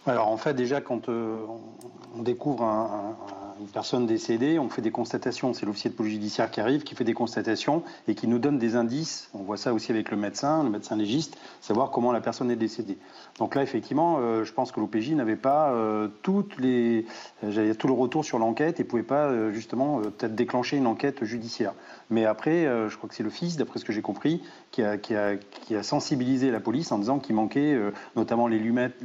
Alors en fait, déjà, quand on découvre un, une personne décédée, on fait des constatations. C'est l'officier de police judiciaire qui arrive, qui fait des constatations et qui nous donne des indices. On voit ça aussi avec le médecin, le médecin légiste, savoir comment la personne est décédée. Donc là, effectivement, euh, je pense que l'OPJ n'avait pas euh, tout le retour sur l'enquête et pouvait pas euh, justement peut-être déclencher une enquête judiciaire. Mais après, je crois que c'est le fils, d'après ce que j'ai compris, qui a, sensibilisé la police en disant qu'il manquait notamment les lunettes,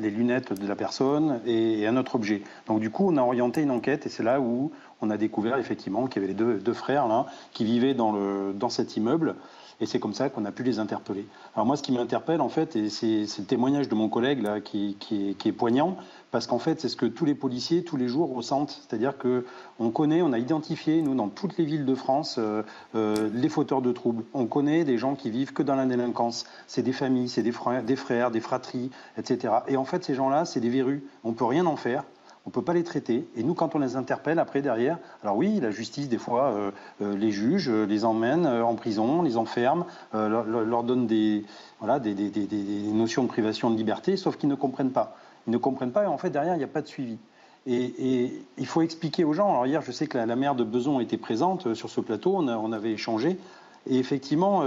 de la personne et, un autre objet. Donc du coup, on a orienté une enquête et c'est là où on a découvert effectivement qu'il y avait les deux, frères là, qui vivaient dans cet immeuble. Et c'est comme ça qu'on a pu les interpeller. Alors moi, ce qui m'interpelle, en fait, et c'est, le témoignage de mon collègue là, qui, est, poignant, parce qu'en fait, c'est ce que tous les policiers, tous les jours, ressentent. C'est-à-dire qu'on connaît, on a identifié, nous, dans toutes les villes de France, euh, euh, les fauteurs de troubles. On connaît des gens qui vivent que dans la délinquance. C'est des familles, c'est des frères, des frères, des fratries, etc. Et en fait, ces gens-là, c'est des verrues. On peut rien en faire on ne peut pas les traiter. Et nous, quand on les interpelle après, derrière, alors oui, la justice, des fois, euh, euh, les juge, euh, les emmène en prison, les enferme, leur, donne des, voilà, des, notions de privation de liberté, sauf qu'ils ne comprennent pas. Ils ne comprennent pas et en fait, derrière, il n'y a pas de suivi. Et, il faut expliquer aux gens. Alors hier, je sais que la, la maire de Beson était présente sur ce plateau, on avait échangé. Et effectivement,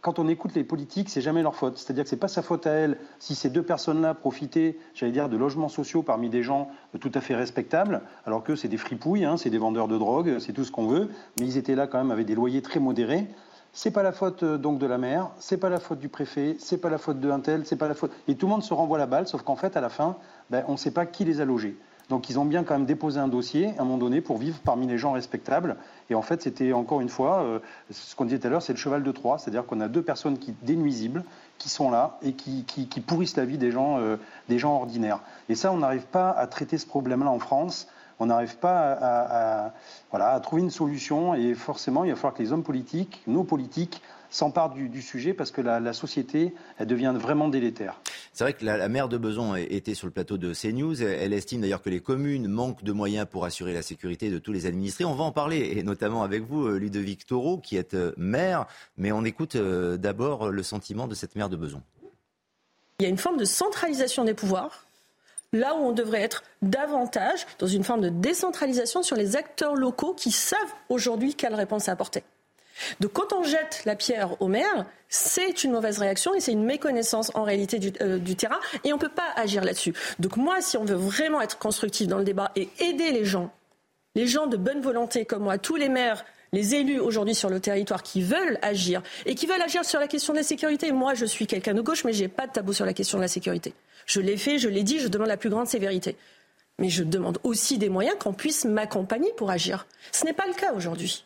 quand on écoute les politiques, c'est jamais leur faute. C'est-à-dire que c'est pas sa faute à elle si ces deux personnes-là profitaient, j'allais dire, de logements sociaux parmi des gens tout à fait respectables, alors que c'est des fripouilles, hein, c'est des vendeurs de drogue, c'est tout ce qu'on veut, mais ils étaient là quand même avec des loyers très modérés. C'est pas la faute euh, donc de la maire, c'est pas la faute du préfet, c'est pas la faute de un tel, c'est pas la faute. Et tout le monde se renvoie la balle, sauf qu'en fait, à la fin, ben, on ne sait pas qui les a logés. Donc ils ont bien quand même déposé un dossier à un moment donné pour vivre parmi les gens respectables. Et en fait, c'était encore une fois, euh, ce qu'on disait tout à l'heure, c'est le cheval de Troie, c'est-à-dire qu'on a deux personnes qui dénuisibles, qui sont là et qui, pourrissent la vie des gens, euh, des gens ordinaires. Et ça, on n'arrive pas à traiter ce problème-là en France. On n'arrive pas à, voilà, à trouver une solution. Et forcément, il va falloir que les hommes politiques, nos politiques, s'empare du, sujet parce que la, société, elle devient vraiment délétère. C'est vrai que la, maire de Beson était sur le plateau de CNews. Elle estime d'ailleurs que les communes manquent de moyens pour assurer la sécurité de tous les administrés. On va en parler, et notamment avec vous, euh, Ludovic Taureau, qui est euh, maire. Mais on écoute euh, d'abord le sentiment de cette maire de Beson. Il y a une forme de centralisation des pouvoirs là où on devrait être davantage dans une forme de décentralisation sur les acteurs locaux qui savent aujourd'hui quelle réponse apporter. Donc quand on jette la pierre au maire, c'est une mauvaise réaction et c'est une méconnaissance en réalité du, euh, terrain et on ne peut pas agir là-dessus. Donc moi, si on veut vraiment être constructif dans le débat et aider les gens, les gens de bonne volonté comme moi, tous les maires, les élus aujourd'hui sur le territoire qui veulent agir et qui veulent agir sur la question de la sécurité. Moi, je suis quelqu'un de gauche, mais je n'ai pas de tabou sur la question de la sécurité. Je l'ai fait, je l'ai dit, je demande la plus grande sévérité. Mais je demande aussi des moyens qu'on puisse m'accompagner pour agir. Ce n'est pas le cas aujourd'hui.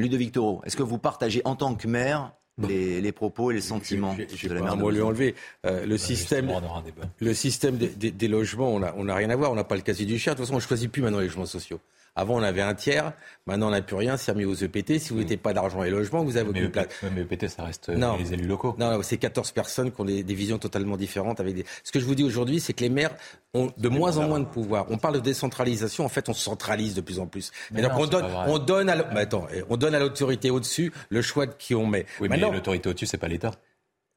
Ludovic Toro, est-ce que vous partagez en tant que maire les, propos et les sentiments de la maire de lui enlever. Euh, le, système, le système des, logements, on n'a rien à voir. On n'a pas le casier du cher. De toute façon, on ne choisit plus maintenant les logements sociaux. Avant, on avait un tiers. Maintenant, on n'a plus rien. C'est remis aux EPT. Si vous n'avez pas d'argent et logement, vous avez aucune place. Mais EPT, ça reste euh, les élus locaux. Non, c'est 14 personnes qui ont des, visions totalement différentes. Avec des... Ce que je vous dis aujourd'hui, c'est que les maires ont de moins en moins de pouvoir. On parle de décentralisation. En fait, on centralise de plus en plus. Mais donc, on, donne, on donne à on donne à l'autorité au-dessus le choix de qui on met. Oui, mais l'autorité au-dessus, c'est pas l'État.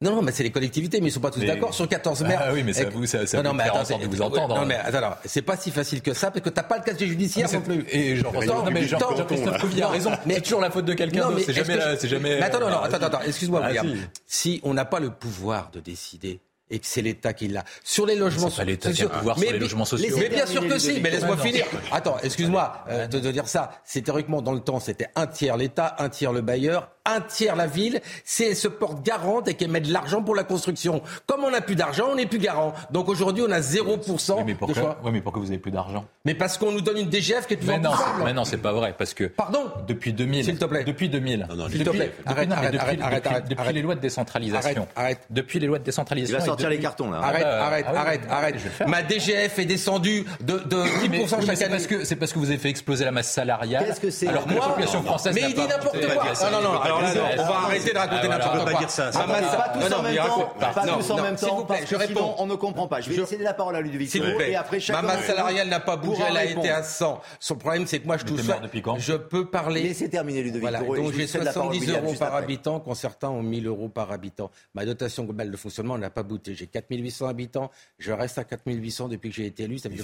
Non, non, mais c'est les collectivités, mais ils ne sont pas tous d'accord sur 14 maires. Ah oui, mais ça vous, ça, ça non, mais attends, de vous entendre. Non, hein. mais attends, c'est pas si facile que ça, parce que tu n'as pas le casier judiciaire non plus. Et Jean-Christophe Jean a raison. Mais c'est toujours la faute de quelqu'un d'autre. C'est jamais, c'est jamais. Mais attends, non, non, attends, attends, excuse-moi, ah, William. Si on n'a pas le pouvoir de décider et que c'est l'État qui l'a. Sur les logements sociaux. l'État qui a pouvoir sur les logements sociaux. Mais bien sûr que si, mais laisse-moi finir. Attends, excuse-moi euh, de, de, dire ça. C'est théoriquement dans le temps, c'était un tiers l'État, un tiers le bailleur, un tiers la ville, c'est se porte garante et qu'elle met de l'argent pour la construction. Comme on n'a plus d'argent, on n'est plus garant. Donc aujourd'hui, on a 0% oui, mais pourquoi, de choix. Oui, mais pourquoi vous n'avez plus d'argent Mais parce qu'on nous donne une DGF qui est toujours mais non, Mais non, c'est pas vrai. Parce que. Pardon Depuis 2000. S'il te plaît. Depuis 2000. Non, non, s'il te plaît. Arrête, arrête, arrête, Depuis les lois de décentralisation. Arrête, Depuis les lois de décentralisation. Sortir les cartons là. Arrête, Ah, arrête, ah oui, arrête, oui, arrête. Ma DGF est descendue de, de 10% Mais- oui, chaque année. parce que c'est parce que vous avez fait exploser la masse salariale. Qu'est-ce que c'est Alors que la Moi population française Mais il dit n'importe quoi. Ah non, non, alors là, non, on va arrêter de raconter Ah, n'importe On peut pas quoi. dire ça, ça Ah, va ma- pas. Tous en même temps, pas tous en même s'il temps, vous plaît, parce je réponds. on ne comprend pas. Je vais laisser la parole à Ludovic S'il vous plaît. Ma masse salariale n'a pas bougé, elle a été à 100. Son problème, c'est que moi, je touche. t'es mort depuis quand Je peux parler. Laissez terminer Ludovic donc j'ai cède la parole, 70 William, euros par habitant, quand certains ont 1000 euros par habitant. Ma dotation globale de fonctionnement n'a pas bouté. J'ai 4800 habitants, je reste à 4800 depuis que j'ai été élu, ça plus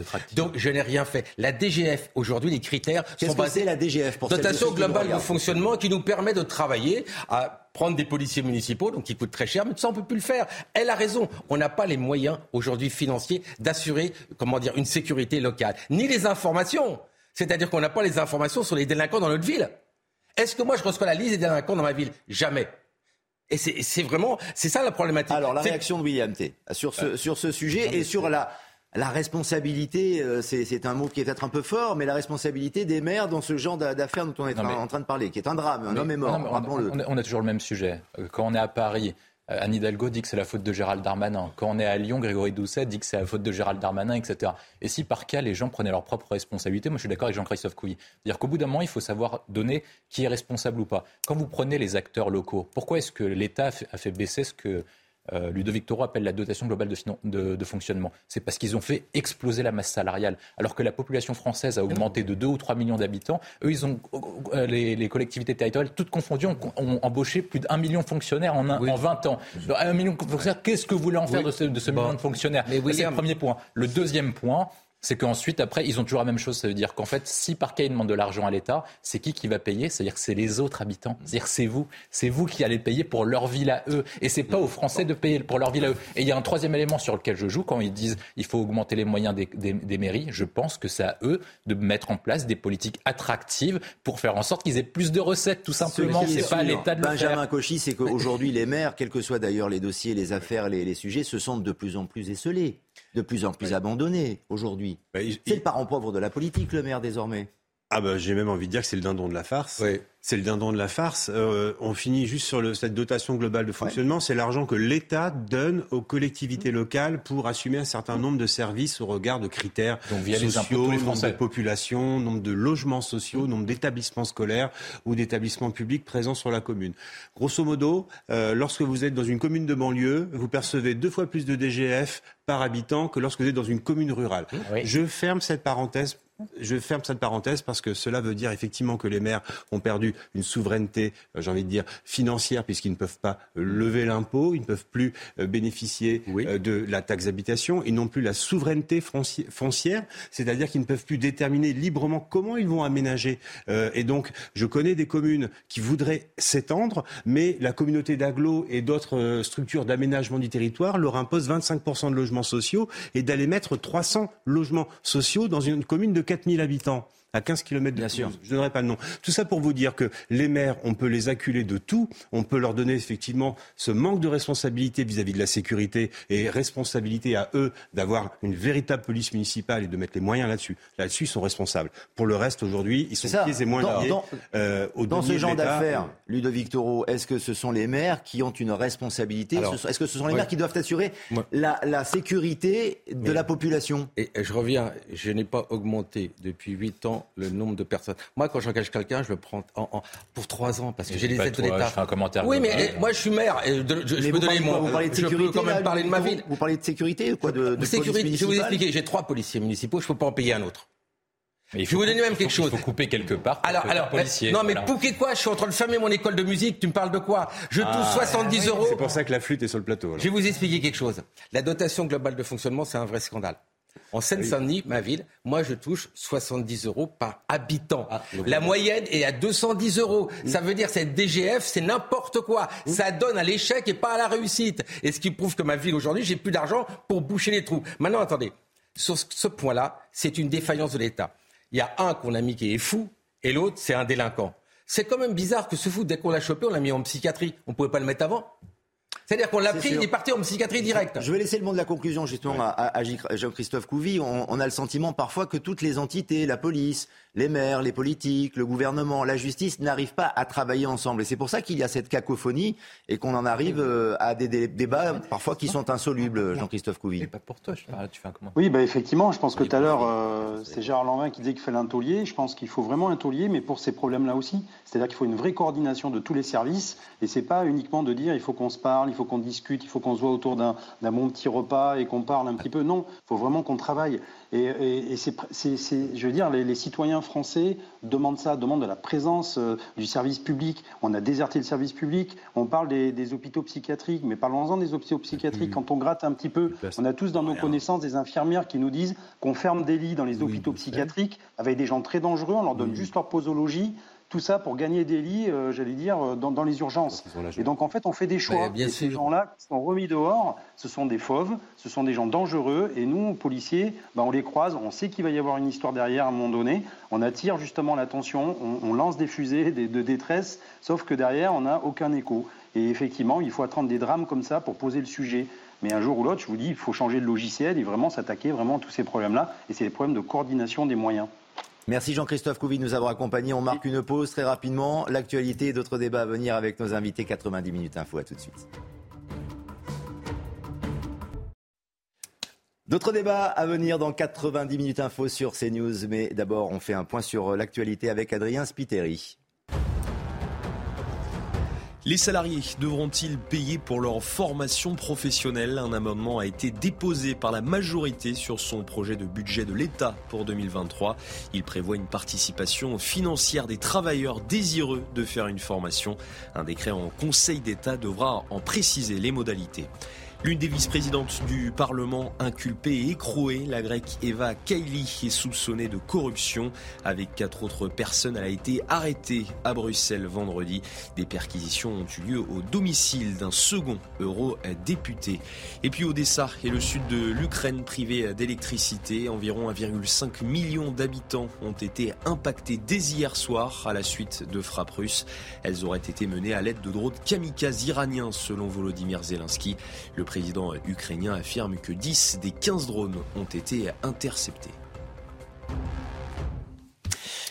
attractive. Donc je n'ai rien fait. La DGF, aujourd'hui, les critères sont basés c'est la DGF pour Dotation globale de fonctionnement qui nous permet de travailler à prendre des policiers municipaux, donc qui coûtent très cher, mais ça on peut plus le faire. Elle a raison. On n'a pas les moyens aujourd'hui financiers d'assurer, comment dire, une sécurité locale, ni les informations. C'est-à-dire qu'on n'a pas les informations sur les délinquants dans notre ville. Est-ce que moi je reçois la liste des délinquants dans ma ville? Jamais. Et c'est vraiment, c'est ça la problématique. Alors la réaction de William T sur ce, sur ce sujet et sur la, la responsabilité, euh, c'est c'est un mot qui est peut-être un peu fort, mais la responsabilité des maires dans ce genre d'a- d'affaires dont on est Non, mais- en train de parler, qui est un drame. Un Mais- homme est mort, rappelons-le. on, a- on a toujours le même sujet. Euh, Quand on est à Paris, Anne Hidalgo dit que c'est la faute de Gérald Darmanin. Quand on est à Lyon, Grégory Doucet dit que c'est la faute de Gérald Darmanin, etc. Et si par cas les gens prenaient leurs propres responsabilités, moi je suis d'accord avec Jean-Christophe Couy. C'est-à-dire qu'au bout d'un moment, il faut savoir donner qui est responsable ou pas. Quand vous prenez les acteurs locaux, pourquoi est-ce que l'État a fait baisser ce que euh, Ludovic Toro appelle la dotation globale de, finan- de- de fonctionnement. C'est parce qu'ils ont fait exploser la masse salariale. Alors que la population française a augmenté de 2 ou 3 millions d'habitants, eux, ils ont, euh, les, les collectivités territoriales, toutes confondues, ont, ont embauché plus d'un million de fonctionnaires en, un- en 20 ans. Donc, Un million de fonctionnaires, qu'est-ce que vous voulez en faire Oui. de ce, de ce Bon. million de fonctionnaires C'est le premier point. Le deuxième point, c'est qu'ensuite, après, ils ont toujours la même chose. Ça veut dire qu'en fait, si par cas ils demandent de l'argent à l'État, c'est qui qui va payer? C'est-à-dire que c'est les autres habitants. C'est-à-dire que c'est vous. C'est vous qui allez payer pour leur ville à eux. Et c'est pas aux Français de payer pour leur ville à eux. Et il y a un troisième élément sur lequel je joue quand ils disent il faut augmenter les moyens des, des- des mairies. Je pense que c'est à eux de mettre en place des politiques attractives pour faire en sorte qu'ils aient plus de recettes, tout simplement. Ce C'est pas l'État de le Benjamin faire. Cauchy, c'est qu'aujourd'hui, les maires, quels que soient d'ailleurs les dossiers, les affaires, les, les sujets, se sentent de plus en plus esselés, de plus en plus abandonnés aujourd'hui. Bah, C'est le parent pauvre de la politique, le maire, désormais. Ah bah j'ai même envie de dire que c'est le dindon de la farce. C'est le dindon de la farce. Euh, on finit juste sur le, cette dotation globale de fonctionnement. C'est l'argent que l'État donne aux collectivités locales pour assumer un certain nombre de services au regard de critères Donc, via les impôts de sociaux, nombre de population, nombre de logements sociaux, nombre d'établissements scolaires ou d'établissements publics présents sur la commune. Grosso modo, euh, lorsque vous êtes dans une commune de banlieue, vous percevez deux fois plus de DGF par habitant que lorsque vous êtes dans une commune rurale. Je ferme cette parenthèse je ferme cette parenthèse parce que cela veut dire effectivement que les maires ont perdu une souveraineté, euh, j'ai envie de dire, financière, puisqu'ils ne peuvent pas euh, lever l'impôt, ils ne peuvent plus euh, bénéficier de la taxe d'habitation, ils n'ont plus la souveraineté fonci- foncière, c'est-à-dire qu'ils ne peuvent plus déterminer librement comment ils vont aménager. Et donc, je connais des communes qui voudraient s'étendre, mais la communauté d'agglo et d'autres structures d'aménagement du territoire leur imposent 25% de logements sociaux et d'aller mettre 300 logements sociaux dans une commune de 4000 habitants à 15 km de Toulouse. Je ne donnerai pas de nom. Tout ça pour vous dire que les maires, on peut les acculer de tout. On peut leur donner effectivement ce manque de responsabilité vis-à-vis de la sécurité et responsabilité à eux d'avoir une véritable police municipale et de mettre les moyens là-dessus. Là-dessus, ils sont responsables. Pour le reste, aujourd'hui, ils sont ça. pieds et moins Dans- liés dans- euh, au Dans ce genre d'affaires, Ludovic Toro, est-ce que ce sont les maires qui ont une responsabilité Est-ce que ce sont les ouais. maires qui doivent assurer la, la sécurité de Mais- la population? Et et je reviens, je n'ai pas augmenté depuis 8 ans le nombre de personnes. Moi, quand j'engage quelqu'un, je le prends en- en- pour 3 ans parce que Je j'ai les aides de l'État. je un commentaire Oui, mais eh, moi, je suis maire et de- je, je peux donner mon. vous parlez de je sécurité peux quand même là, parler de ma ville. Vous parlez de sécurité quoi de, Sécurité, je vais vous expliquer. J'ai trois policiers municipaux, je ne peux pas en payer un autre. Mais il Je vais vous donner même faut- quelque chose. Il faut couper quelque part. pour Alors, que alors, un policier, non, mais voilà. pour quoi Je suis en train de fermer mon école de musique. Tu me parles de quoi Je touche Ah, 70 oui, euros. C'est pour ça que la flûte est sur le plateau. alors. Je vais vous expliquer quelque chose. La dotation globale de fonctionnement, c'est un vrai scandale. En Seine-Saint-Denis, ma ville, moi je touche 70 euros par habitant. La moyenne est à 210 euros. Ça veut dire cette DGF, c'est n'importe quoi. Ça donne à l'échec et pas à la réussite. Et ce qui prouve que ma ville aujourd'hui, j'ai plus d'argent pour boucher les trous. Maintenant, attendez. Sur ce- point-là, c'est une défaillance de l'État. Il y a un qu'on a mis qui est fou et l'autre, c'est un délinquant. C'est quand même bizarre que ce fou, dès qu'on l'a chopé, on l'a mis en psychiatrie. On pouvait pas le mettre avant C'est-à-dire qu'on l'a pris, il est parti en psychiatrie directe. Je vais laisser le mot de la conclusion justement à, Jean-Christophe Couvi. On, a le sentiment parfois que toutes les entités, la police, les maires, les politiques, le gouvernement, la justice n'arrivent pas à travailler ensemble. Et c'est pour ça qu'il y a cette cacophonie et qu'on en arrive euh, à des, débats parfois qui sont insolubles, Jean-Christophe Couvi. pas pour toi, je tu fais un comment Oui, bah effectivement, je pense que tout à l'heure, euh, c'est Gérard Lanvin qui disait qu'il fallait un taulier. Je pense qu'il faut vraiment un taulier, mais pour ces problèmes-là aussi. C'est-à-dire qu'il faut une vraie coordination de tous les services. Et c'est pas uniquement de dire il faut qu'on se parle, il faut qu'on discute, il faut qu'on se voit autour d'un bon petit repas et qu'on parle un petit peu. Non, il faut vraiment qu'on travaille. Et, c'est, je veux dire, les, citoyens français demandent ça, demandent de la présence euh, du service public. On a déserté le service public. On parle des, hôpitaux psychiatriques, mais parlons-en des hôpitaux psychiatriques. Quand on gratte un petit peu, on a tous dans nos connaissances des infirmières qui nous disent qu'on ferme des lits dans les hôpitaux psychiatriques avec des gens très dangereux. On leur donne juste leur posologie. Tout ça pour gagner des lits, euh, j'allais dire, euh, dans, les urgences. Et donc, en fait, on fait des choix. et ces gens-là qui sont remis dehors, ce sont des fauves, ce sont des gens dangereux. Et nous, policiers, ben, on les croise, on sait qu'il va y avoir une histoire derrière à un moment donné. On attire justement l'attention, on, lance des fusées de détresse, sauf que derrière, on n'a aucun écho. Et effectivement, il faut attendre des drames comme ça pour poser le sujet. Mais un jour ou l'autre, je vous dis, il faut changer de logiciel et vraiment s'attaquer vraiment à tous ces problèmes-là. Et c'est les problèmes de coordination des moyens. Merci Jean-Christophe Couvi de nous avoir accompagnés. On marque une pause très rapidement. L'actualité et d'autres débats à venir avec nos invités. 90 minutes info. À tout de suite. D'autres débats à venir dans 90 minutes info sur CNews. Mais d'abord, on fait un point sur l'actualité avec Adrien Spiteri. Les salariés devront-ils payer pour leur formation professionnelle? Un amendement a été déposé par la majorité sur son projet de budget de l'État pour 2023. Il prévoit une participation financière des travailleurs désireux de faire une formation. Un décret en Conseil d'État devra en préciser les modalités. L'une des vice-présidentes du Parlement inculpée et écrouée, la grecque Eva Kaili, est soupçonnée de corruption. Avec quatre autres personnes, elle a été arrêtée à Bruxelles vendredi. Des perquisitions ont eu lieu au domicile d'un second eurodéputé. Et puis Odessa et le sud de l'Ukraine privés d'électricité. Environ 1,5 million d'habitants ont été impactés dès hier soir à la suite de frappes russes. Elles auraient été menées à l'aide de drones kamikazes iraniens selon Volodymyr Zelensky. Le président ukrainien affirme que 10 des 15 drones ont été interceptés.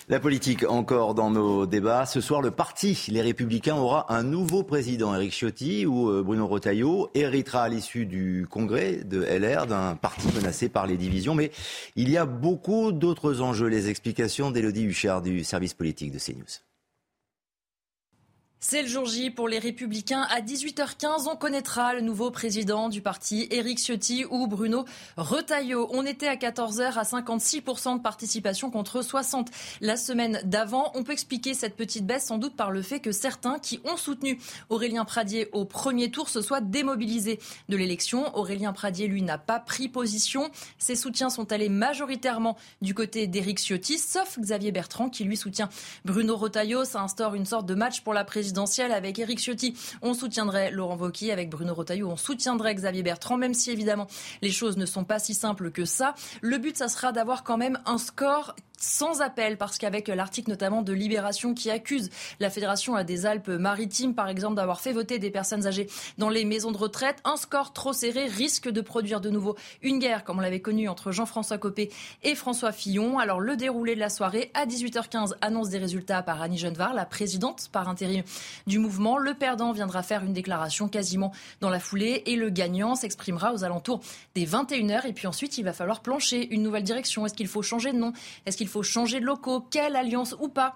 La politique encore dans nos débats. Ce soir, le parti Les Républicains aura un nouveau président, Éric Ciotti ou euh, Bruno Retailleau, héritera à l'issue du congrès de LR d'un parti menacé par les divisions. Mais il y a beaucoup d'autres enjeux. Les explications d'Élodie Huchard du service politique de CNews. C'est le jour J pour les Républicains. À 18h15, on connaîtra le nouveau président du parti, Éric Ciotti ou Bruno Retailleau. On était à 14h à 56% de participation contre 60% la semaine d'avant. On peut expliquer cette petite baisse sans doute par le fait que certains qui ont soutenu Aurélien Pradier au premier tour se soient démobilisés de l'élection. Aurélien Pradier, lui, n'a pas pris position. Ses soutiens sont allés majoritairement du côté d'Éric Ciotti, sauf Xavier Bertrand qui lui soutient Bruno Retailleau. Ça instaure une sorte de match pour la présidence avec Éric Ciotti. On soutiendrait Laurent Wauquiez avec Bruno Retailleau. On soutiendrait Xavier Bertrand, même si évidemment les choses ne sont pas si simples que ça. Le but, ça sera d'avoir quand même un score sans appel, parce qu'avec l'article notamment de Libération qui accuse la Fédération des Alpes-Maritimes, par exemple, d'avoir fait voter des personnes âgées dans les maisons de retraite, un score trop serré risque de produire de nouveau une guerre, comme on l'avait connu entre Jean-François Copé et François Fillon. Alors, le déroulé de la soirée, à 18h15, annonce des résultats par Annie Genevard, la présidente par intérim du mouvement. Le perdant viendra faire une déclaration quasiment dans la foulée et le gagnant s'exprimera aux alentours des 21h. Et puis ensuite, il va falloir plancher une nouvelle direction. Est-ce qu'il faut changer de nom? Est-ce il faut changer de locaux, quelle alliance ou pas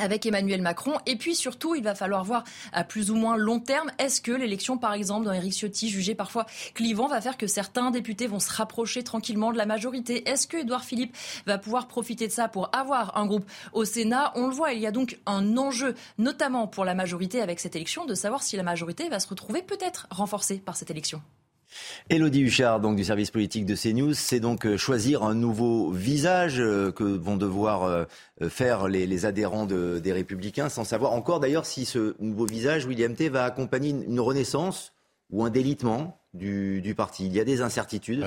avec Emmanuel Macron. Et puis surtout, il va falloir voir à plus ou moins long terme, est-ce que l'élection, par exemple, dans Éric Ciotti, jugé parfois clivant, va faire que certains députés vont se rapprocher tranquillement de la majorité? Est-ce que Édouard Philippe va pouvoir profiter de ça pour avoir un groupe au Sénat? On le voit, il y a donc un enjeu, notamment pour la majorité avec cette élection, de savoir si la majorité va se retrouver peut-être renforcée par cette élection. Elodie Huchard, donc du service politique de CNews, c'est donc euh, choisir un nouveau visage euh, que vont devoir euh, faire les, adhérents des Républicains, sans savoir encore d'ailleurs si ce nouveau visage, William T, va accompagner une, renaissance ou un délitement du, parti. Il y a des incertitudes.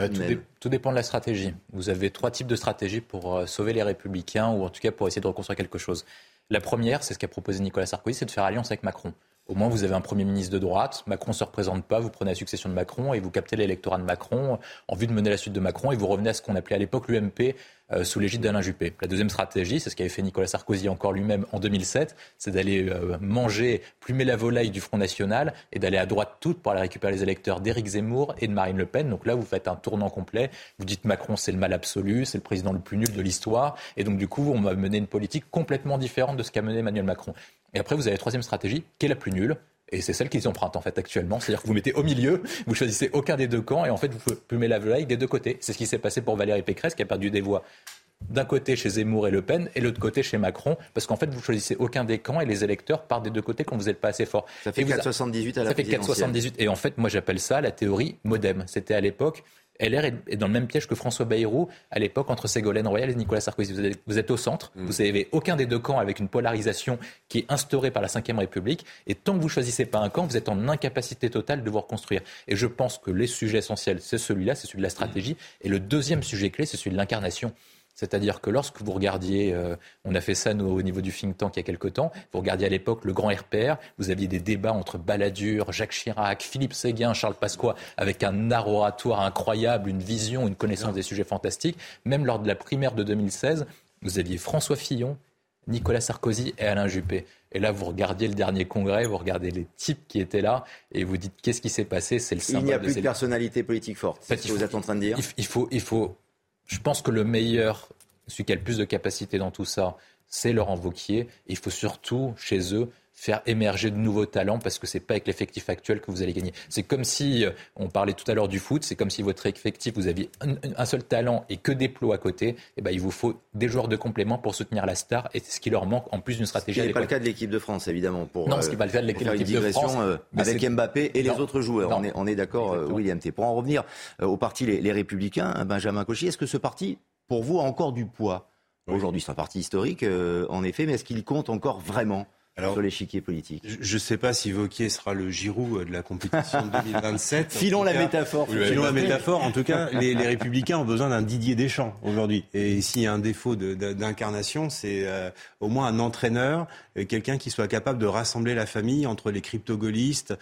tout, dépend de la stratégie. Vous avez trois types de stratégies pour sauver les Républicains, ou en tout cas pour essayer de reconstruire quelque chose. La première, c'est ce qu'a proposé Nicolas Sarkozy, c'est de faire alliance avec Macron. Au moins, vous avez un Premier ministre de droite. Macron ne se représente pas. Vous prenez la succession de Macron et vous captez l'électorat de Macron en vue de mener la suite de Macron et vous revenez à ce qu'on appelait à l'époque l'UMP euh, sous l'égide d'Alain Juppé. La deuxième stratégie, c'est ce qu'avait fait Nicolas Sarkozy encore lui-même en 2007, c'est d'aller euh, manger, plumer la volaille du Front National et d'aller à droite toute pour aller récupérer les électeurs d'Éric Zemmour et de Marine Le Pen. Donc là, vous faites un tournant complet. Vous dites Macron, c'est le mal absolu, c'est le président le plus nul de l'histoire. Et donc, du coup, on va mener une politique complètement différente de ce qu'a mené Emmanuel Macron. Et après, vous avez la troisième stratégie, qui est la plus nulle, et c'est celle qu'ils empruntent en fait actuellement. C'est-à-dire que vous mettez au milieu, vous choisissez aucun des deux camps et en fait vous plumez la volaille des deux côtés. C'est ce qui s'est passé pour Valérie Pécresse qui a perdu des voix d'un côté chez Zemmour et Le Pen et l'autre côté chez Macron, parce qu'en fait, vous choisissez aucun des camps et les électeurs partent des deux côtés quand vous n'êtes pas assez fort. Ça fait 4,78 à la Ça fait 4,78. Et en fait, moi, j'appelle ça la théorie modem. C'était à l'époque. LR est dans le même piège que François Bayrou à l'époque entre Ségolène Royal et Nicolas Sarkozy. Vous êtes, au centre, mm. vous n'avez aucun des deux camps avec une polarisation qui est instaurée par la Ve République. Et tant que vous choisissez pas un camp, vous êtes en incapacité totale de vous reconstruire. Et je pense que les sujets essentiels, c'est celui-là, c'est celui de la stratégie. Et le deuxième sujet clé, c'est celui de l'incarnation. C'est-à-dire que lorsque vous regardiez, euh, on a fait ça nous, au niveau du think tank il y a quelque temps, vous regardiez à l'époque le grand RPR, vous aviez des débats entre Balladur, Jacques Chirac, Philippe Séguin, Charles Pasqua, avec un art oratoire incroyable, une vision, une connaissance des sujets fantastiques. Même lors de la primaire de 2016, vous aviez François Fillon, Nicolas Sarkozy et Alain Juppé. Et là, vous regardiez le dernier congrès, vous regardez les types qui étaient là, et vous dites qu'est-ce qui s'est passé? C'est le Il n'y a plus de, personnalité politique forte. C'est ce que vous êtes en train de dire. Il, faut, il faut je pense que le meilleur, celui qui a le plus de capacité dans tout ça, c'est Laurent Vauquier. Il faut surtout, chez eux, faire émerger de nouveaux talents parce que c'est pas avec l'effectif actuel que vous allez gagner. C'est comme si, euh, on parlait tout à l'heure du foot, c'est comme si votre effectif, vous aviez un, seul talent et que des plots à côté. Et eh ben, il vous faut des joueurs de complément pour soutenir la star et c'est ce qui leur manque en plus d'une stratégie. Ce n'est pas le cas de l'équipe de France, évidemment. Pour, non, ce qui n'est pas le cas de l'équipe de France. Euh, avec Mbappé et les autres joueurs. On est, on est d'accord, euh, William T. Pour en revenir au parti les, les Républicains, Benjamin Cauchy, est-ce que ce parti pour vous, a encore du poids? Aujourd'hui, c'est un parti historique, euh, en effet, mais est-ce qu'il compte encore vraiment? Alors, sur l'échiquier politique. Je ne sais pas si Vauquier sera le Giroud de la compétition de 2027. filons la métaphore. Filons la métaphore. En tout cas, les, Républicains ont besoin d'un Didier Deschamps aujourd'hui. Et s'il y a un défaut d'incarnation, c'est euh, au moins un entraîneur, euh, quelqu'un qui soit capable de rassembler la famille entre les crypto-gaullistes,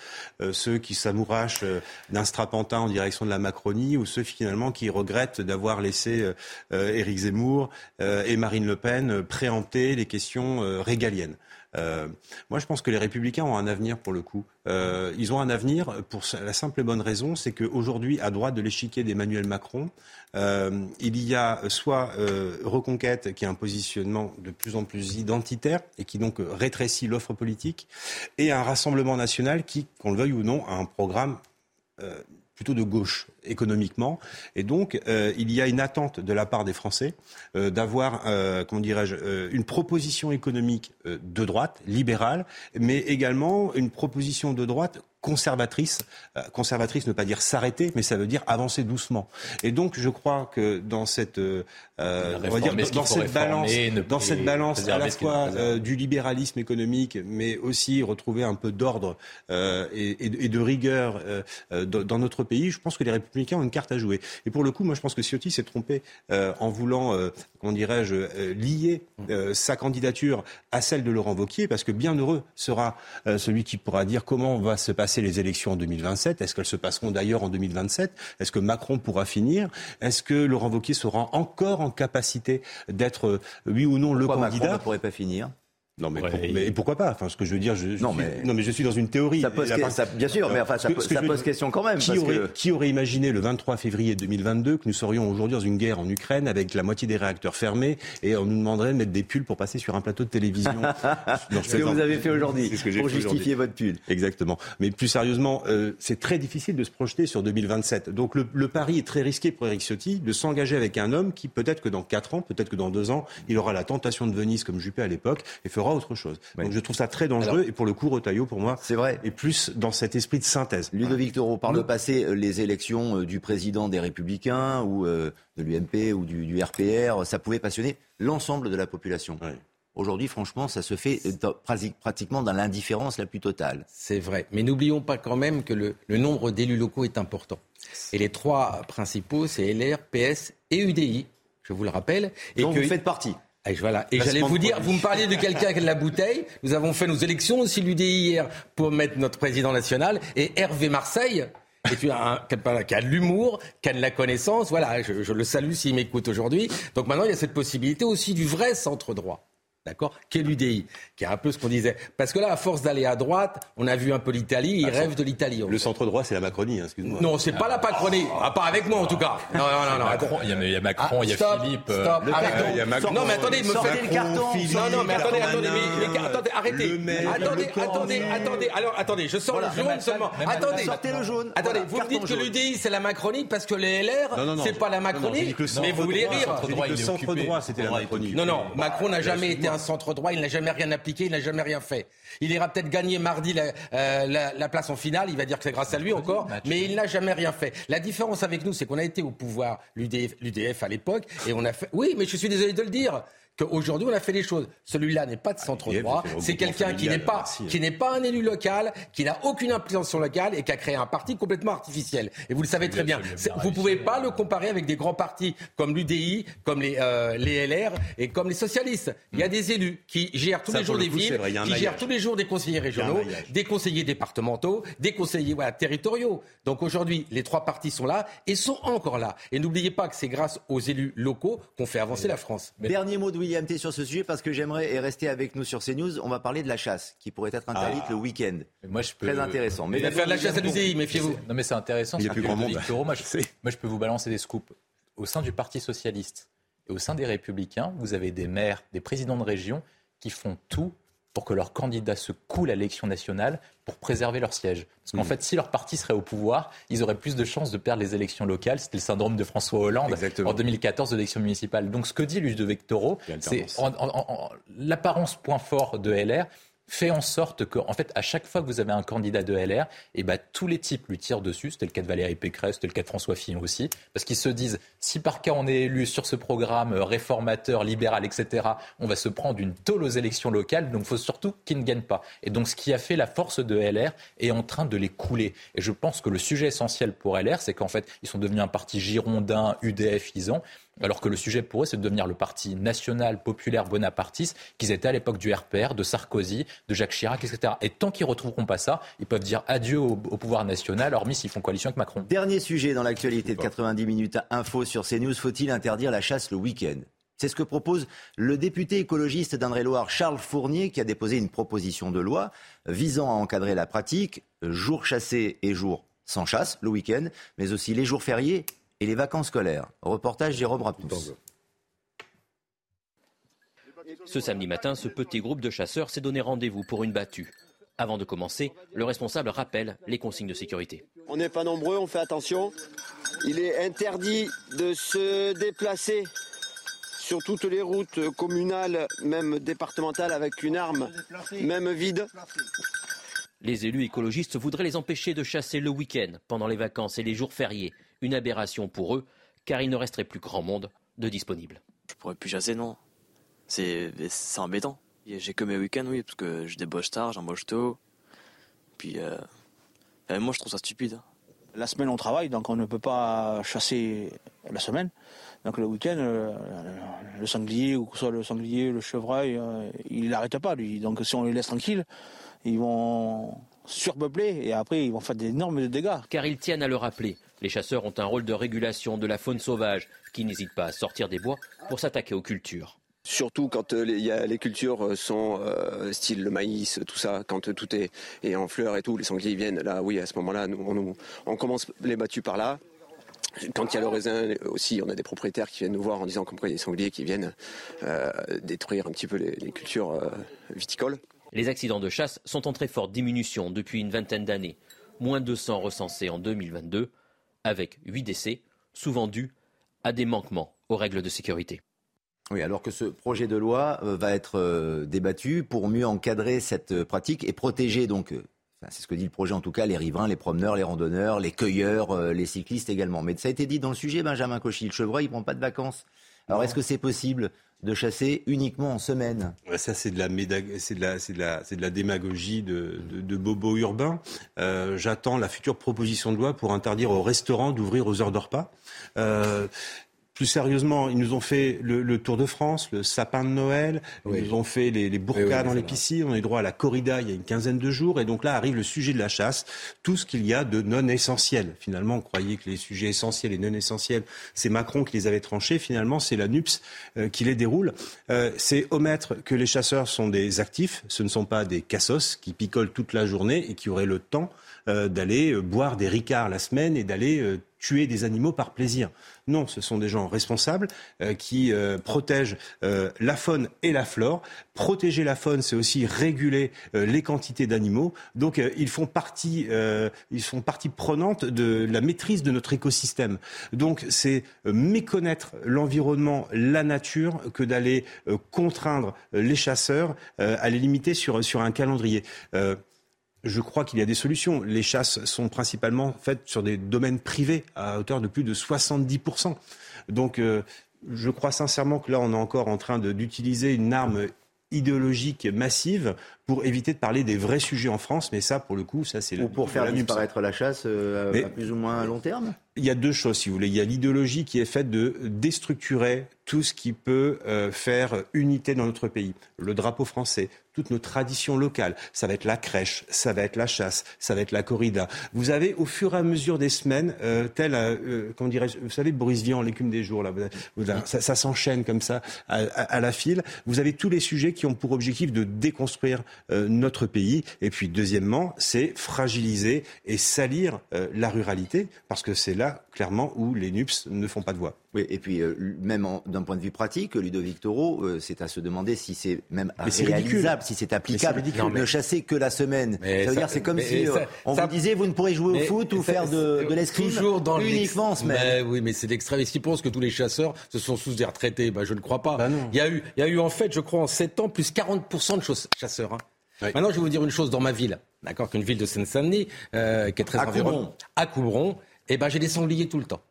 euh, ceux qui s'amourachent d'un strapantin en direction de la Macronie, ou ceux finalement qui regrettent d'avoir laissé Éric Zemmour et Marine Le Pen préempter les questions régaliennes. Euh, moi, je pense que les Républicains ont un avenir pour le coup. Euh, ils ont un avenir pour la simple et bonne raison, c'est qu'aujourd'hui, à droite de l'échiquier d'Emmanuel Macron, euh, il y a soit Reconquête, qui a un positionnement de plus en plus identitaire et qui donc rétrécit l'offre politique, et un Rassemblement national qui, qu'on le veuille ou non, a un programme plutôt de gauche économiquement. Et donc, euh, il y a une attente de la part des Français euh, d'avoir, euh, comment dirais-je, une proposition économique de droite, libérale, mais également une proposition de droite conservatrice. conservatrice ne veut pas dire s'arrêter, mais ça veut dire avancer doucement. Et donc, je crois que dans cette, on va dire, dans, cette balance, dans cette balance à la fois du libéralisme économique, mais aussi retrouver un peu d'ordre et, et, de rigueur dans notre pays, je pense que les républicains ont une carte à jouer. Et pour le coup, moi, je pense que Ciotti s'est trompé euh, en voulant, euh, comment dirais-je, euh, lier sa candidature à celle de Laurent Wauquiez, parce que bien heureux sera celui qui pourra dire comment vont se passer les élections en 2027. Est-ce qu'elles se passeront d'ailleurs en 2027 Est-ce que Macron pourra finir? Est-ce que Laurent Wauquiez sera encore en capacité d'être, oui ou non, le candidat? Macron ne pourrait pas finir? Non, mais, pourquoi pas? Enfin, ce que je veux dire, je, non, mais... non, mais je suis dans une théorie. Ça pose, bien sûr, mais enfin, ça, pose question quand même. Qui, aurait, qui, aurait, imaginé le 23 février 2022 que nous serions aujourd'hui dans une guerre en Ukraine avec la moitié des réacteurs fermés et on nous demanderait de mettre des pulls pour passer sur un plateau de télévision? Ce que vous avez fait aujourd'hui pour justifier votre pull. Exactement. Mais plus sérieusement, euh, c'est très difficile de se projeter sur 2027. Donc le, le pari est très risqué pour Eric Ciotti de s'engager avec un homme qui peut-être que dans 4 ans, peut-être que dans 2 ans, il aura la tentation de Venise comme Juppé à l'époque et fera autre chose. Donc je trouve ça très dangereux. et pour le coup, Retailleau, pour moi, c'est vrai. est plus dans cet esprit de synthèse. Ludovic Toro, par le passé, euh, les élections euh, du président des Républicains ou euh, de l'UMP ou du, RPR, ça pouvait passionner l'ensemble de la population. Aujourd'hui, franchement, ça se fait pratiquement dans l'indifférence la plus totale. C'est vrai. Mais n'oublions pas quand même que le, nombre d'élus locaux est important. Et les trois principaux, c'est LR, PS et UDI, je vous le rappelle. Et que, vous faites partie Et, voilà. et j'allais vous dire, vous me parliez de quelqu'un qui a de la bouteille. Nous avons fait nos élections aussi l'UDI hier pour mettre notre président national. Et Hervé Marseille, et tu as un, qui a de l'humour, qui a de la connaissance. Voilà, je, je le salue s'il m'écoute aujourd'hui. Donc maintenant, il y a cette possibilité aussi du vrai centre droit. D'accord Qu'est l'UDI Qui est un peu ce qu'on disait. Parce que là, à force d'aller à droite, on a vu un peu l'Italie, il ah, rêve de l'Italie. Le centre droit, c'est la Macronie, hein, excuse-moi. Non, c'est pas la Macronie. Ah, pas avec moi, en tout cas. Non, non, non. non. il, y a, Macron, il y a Philippe. Stop, euh, il y a Macron. Non, mais attendez, me faites le carton. non, non, mais attendez, attendez, mais, attendez, arrêtez. attendez, attendez, attendez. Alors, attendez, je sors le jaune seulement. Attendez. Sortez le jaune. Attendez, vous me dites que l'UDI, c'est la Macronie parce que les LR, c'est pas la Macronie. Mais vous voulez rire. Le centre droit, c'était la Macronie. Non, non, Macron n'a jamais été un centre droit, il n'a jamais rien appliqué, il n'a jamais rien fait. Il ira peut-être gagner mardi euh, la, place en finale, il va dire que c'est grâce à lui encore, mais il n'a jamais rien fait. La différence avec nous, c'est qu'on a été au pouvoir, l'UDF à l'époque, et on a fait... Oui, mais je suis désolé de le dire qu'aujourd'hui on a fait les choses. Celui-là n'est pas de centre droit, c'est quelqu'un qui n'est pas qui n'est pas un élu local, qui n'a aucune implication locale et qui a créé un parti complètement artificiel. Et vous le savez très bien. Vous pouvez pas le comparer avec des grands partis comme l'UDI, comme les euh, les LR et comme les socialistes. Il y a hmm. des élus qui gèrent tous les jours des villes, qui gèrent tous les jours des conseillers régionaux, des conseillers départementaux, des conseillers voilà, territoriaux. Donc aujourd'hui, les trois partis sont là et sont encore là. Et n'oubliez pas que c'est grâce aux élus locaux qu'on fait avancer la France. Dernier mot de Sur ce sujet parce que j'aimerais et rester avec nous sur CNews. On va parler de la chasse qui pourrait être interdite ah. le week-end. Moi, je peux... Très intéressant. Mais faire de la chasse à l'UCI, méfiez-vous. Non, mais c'est intéressant. Il y a plus grand monde. moi, je... moi, je peux vous balancer des scoops. Au sein du Parti socialiste et au sein des Républicains, vous avez des maires, des présidents de région qui font tout pour que leurs candidats se coulent à l'élection nationale pour préserver leur siège. Parce qu'en hmm. fait, si leur parti serait au pouvoir, ils auraient plus de chances de perdre les élections locales. C'était le syndrome de François Hollande en 2014 l'élection municipale. Donc ce que dit Ludovic Toro, c'est l'apparence point fort de LR, fait en sorte que, en fait, à chaque fois que vous avez un candidat de LR, et eh ben, tous les types lui tirent dessus. C'était le cas de Valérie Pécresse, c'était le cas de François Fillon aussi, parce qu'ils se disent, si par cas on est élu sur ce programme réformateur, libéral, etc., on va se prendre une tôle aux élections locales, donc il faut surtout qu'ils ne gagnent pas. Et donc, ce qui a fait la force de LR est en train de les couler. Et je pense que le sujet essentiel pour LR, c'est qu'en fait, ils sont devenus un parti girondin, UDF, ont alors que le sujet pour eux, c'est de devenir le parti national, populaire, bonapartiste qu'ils étaient à l'époque du RPR, de Sarkozy, de Jacques Chirac, etc. Et tant qu'ils ne retrouveront pas ça, ils peuvent dire adieu au, pouvoir national, hormis s'ils font coalition avec Macron. Dernier sujet dans l'actualité de 90 minutes info sur CNews, faut-il interdire la chasse le week-end? C'est ce que propose le député écologiste d'Indre-et-Loire, Charles Fournier, qui a déposé une proposition de loi visant à encadrer la pratique, jours chassés et jours sans chasse, le week-end, mais aussi les jours fériés et les vacances scolaires. Reportage Jérôme Rapus. Ce samedi matin, ce petit groupe de chasseurs s'est donné rendez-vous pour une battue. Avant de commencer, le responsable rappelle les consignes de sécurité. On n'est pas nombreux, on fait attention. Il est interdit de se déplacer sur toutes les routes communales, même départementales, avec une arme, même vide. Les élus écologistes voudraient les empêcher de chasser le week-end, pendant les vacances et les jours fériés. Une aberration pour eux, car il ne resterait plus grand monde de disponible. Je pourrais plus chasser, non. C'est embêtant. J'ai que mes week-ends, oui, parce que je débauche tard, j'embauche tôt. Puis, euh, moi, je trouve ça stupide. La semaine, on travaille, donc on ne peut pas chasser la semaine. Donc le week-end, euh, le sanglier, ou que ce soit le sanglier, le chevreuil, euh, il n'arrête pas, lui. Donc si on les laisse tranquilles, ils vont surpeupler et après ils vont faire d'énormes dégâts. Car ils tiennent à le rappeler, les chasseurs ont un rôle de régulation de la faune sauvage qui n'hésite pas à sortir des bois pour s'attaquer aux cultures. Surtout quand euh, les, cultures euh, sont euh, style le maïs, tout ça, quand tout est, en fleurs et tout, les sangliers viennent, là oui, à ce moment-là, on, on commence les battues par là. Quand il y a le raisin aussi, on a des propriétaires qui viennent nous voir en disant comme quoi il y a des sangliers qui viennent détruire un petit peu les, les cultures viticoles. Les accidents de chasse sont en très forte diminution depuis une vingtaine d'années. Moins de 200 recensés en 2022, avec 8 décès, souvent dus à des manquements aux règles de sécurité. Oui, alors que ce projet de loi euh, va être euh, débattu pour mieux encadrer cette euh, pratique et protéger donc c'est ce que dit le projet en tout cas, les riverains, les promeneurs, les randonneurs, les cueilleurs, les cyclistes également. Mais ça a été dit dans le sujet, Benjamin Cauchy, le chevreuil, il ne prend pas de vacances. Alors est-ce que c'est possible de chasser uniquement en semaine. Ça, c'est de de de de la démagogie de, de, bobo urbain. Euh, j'attends la future proposition de loi pour interdire aux restaurants d'ouvrir aux heures de repas. Euh, plus sérieusement, ils nous ont fait le, Tour de France, le sapin de Noël, ils nous ont fait les, les burkas dans les piscines, on est droit à la corrida il y a une quinzaine de jours, et donc là arrive le sujet de la chasse, tout ce qu'il y a de non essentiel. Finalement, on croyait que les sujets essentiels et non essentiels, c'est Macron qui les avait tranchés, finalement c'est la NUPS euh, qui les déroule. Euh, c'est omettre que les chasseurs sont des actifs, ce ne sont pas des cassos qui picolent toute la journée et qui auraient le temps euh, d'aller boire des ricards la semaine et d'aller tuer des animaux par plaisir. Non, ce sont des gens responsables euh, qui euh, protègent euh, la faune et la flore. Protéger la faune, c'est aussi réguler les quantités d'animaux. Donc, ils font partie, ils font partie prenante de la maîtrise de notre écosystème. Donc, c'est méconnaître l'environnement, la nature, que d'aller contraindre les chasseurs à les limiter sur, sur un calendrier je crois qu'il y a des solutions. Les chasses sont principalement faites sur des domaines privés à hauteur de plus de 70%. Donc, euh, je crois sincèrement que là, on est encore en train d'utiliser une arme idéologique massive pour éviter de parler des vrais sujets en France. Mais ça, pour le coup, ça c'est... Ou pour faire disparaître la chasse euh, à plus ou moins long terme? Il y a deux choses, si vous voulez. Il y a l'idéologie qui est faite de déstructurer tout ce qui peut euh, faire unité dans notre pays. Le drapeau français, toutes nos traditions locales. Ça va être la crèche, ça va être la chasse, ça va être la corrida. Vous avez au fur et à mesure des semaines, euh, tel, euh, comment dirais-je, vous savez, Boris Vian, l'écume des jours, là, ça, s'enchaîne comme ça à, à, la file. Vous avez tous les sujets qui ont pour objectif de déconstruire euh, notre pays. Et puis, deuxièmement, c'est fragiliser et salir euh, la ruralité, parce que c'est là, clairement, où les NUPS ne font pas de voix. Oui, et puis euh, même d'un point de vue pratique, Ludovic Toro, euh, c'est à se demander si c'est même réalisable, si c'est applicable. Ne chasser que la semaine. ça veut dire c'est comme si euh, on vous disait vous ne pourrez jouer au foot ou faire de, de l'escrime uniquement en semaine. oui, mais c'est l'extrême. Est-ce qu'ils pensent que tous les chasseurs se sont sous des retraités ben, Je ne crois pas. Bah il, y a eu, il y a eu en fait, je crois, en 7 ans, plus 40% de chasseurs. Hein. Maintenant, je vais vous dire une chose dans ma ville, d'accord, qu'une ville de Seine-Saint-Denis, qui est très environnante, à Coubron, eh ben, j'ai des sangliers tout le temps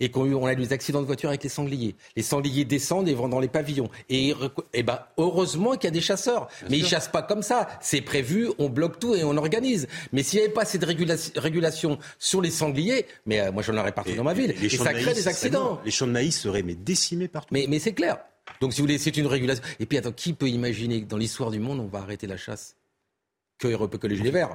et qu'on a eu des accidents de voiture avec les sangliers. Les sangliers descendent et vont dans les pavillons. Et, et ben, heureusement qu'il y a des chasseurs. mais ils ils chassent pas comme ça. C'est prévu, on bloque tout et on organise. Mais s'il n'y avait pas cette régulation sur les sangliers, mais euh, moi j'en aurais partout dans ma ville. Et, ça crée des accidents. Les champs de maïs seraient mais décimés partout. Mais, mais c'est clair. Donc si vous voulez, c'est une régulation. Et puis attends, qui peut imaginer que dans l'histoire du monde, on va arrêter la chasse? Que, que les gilets verts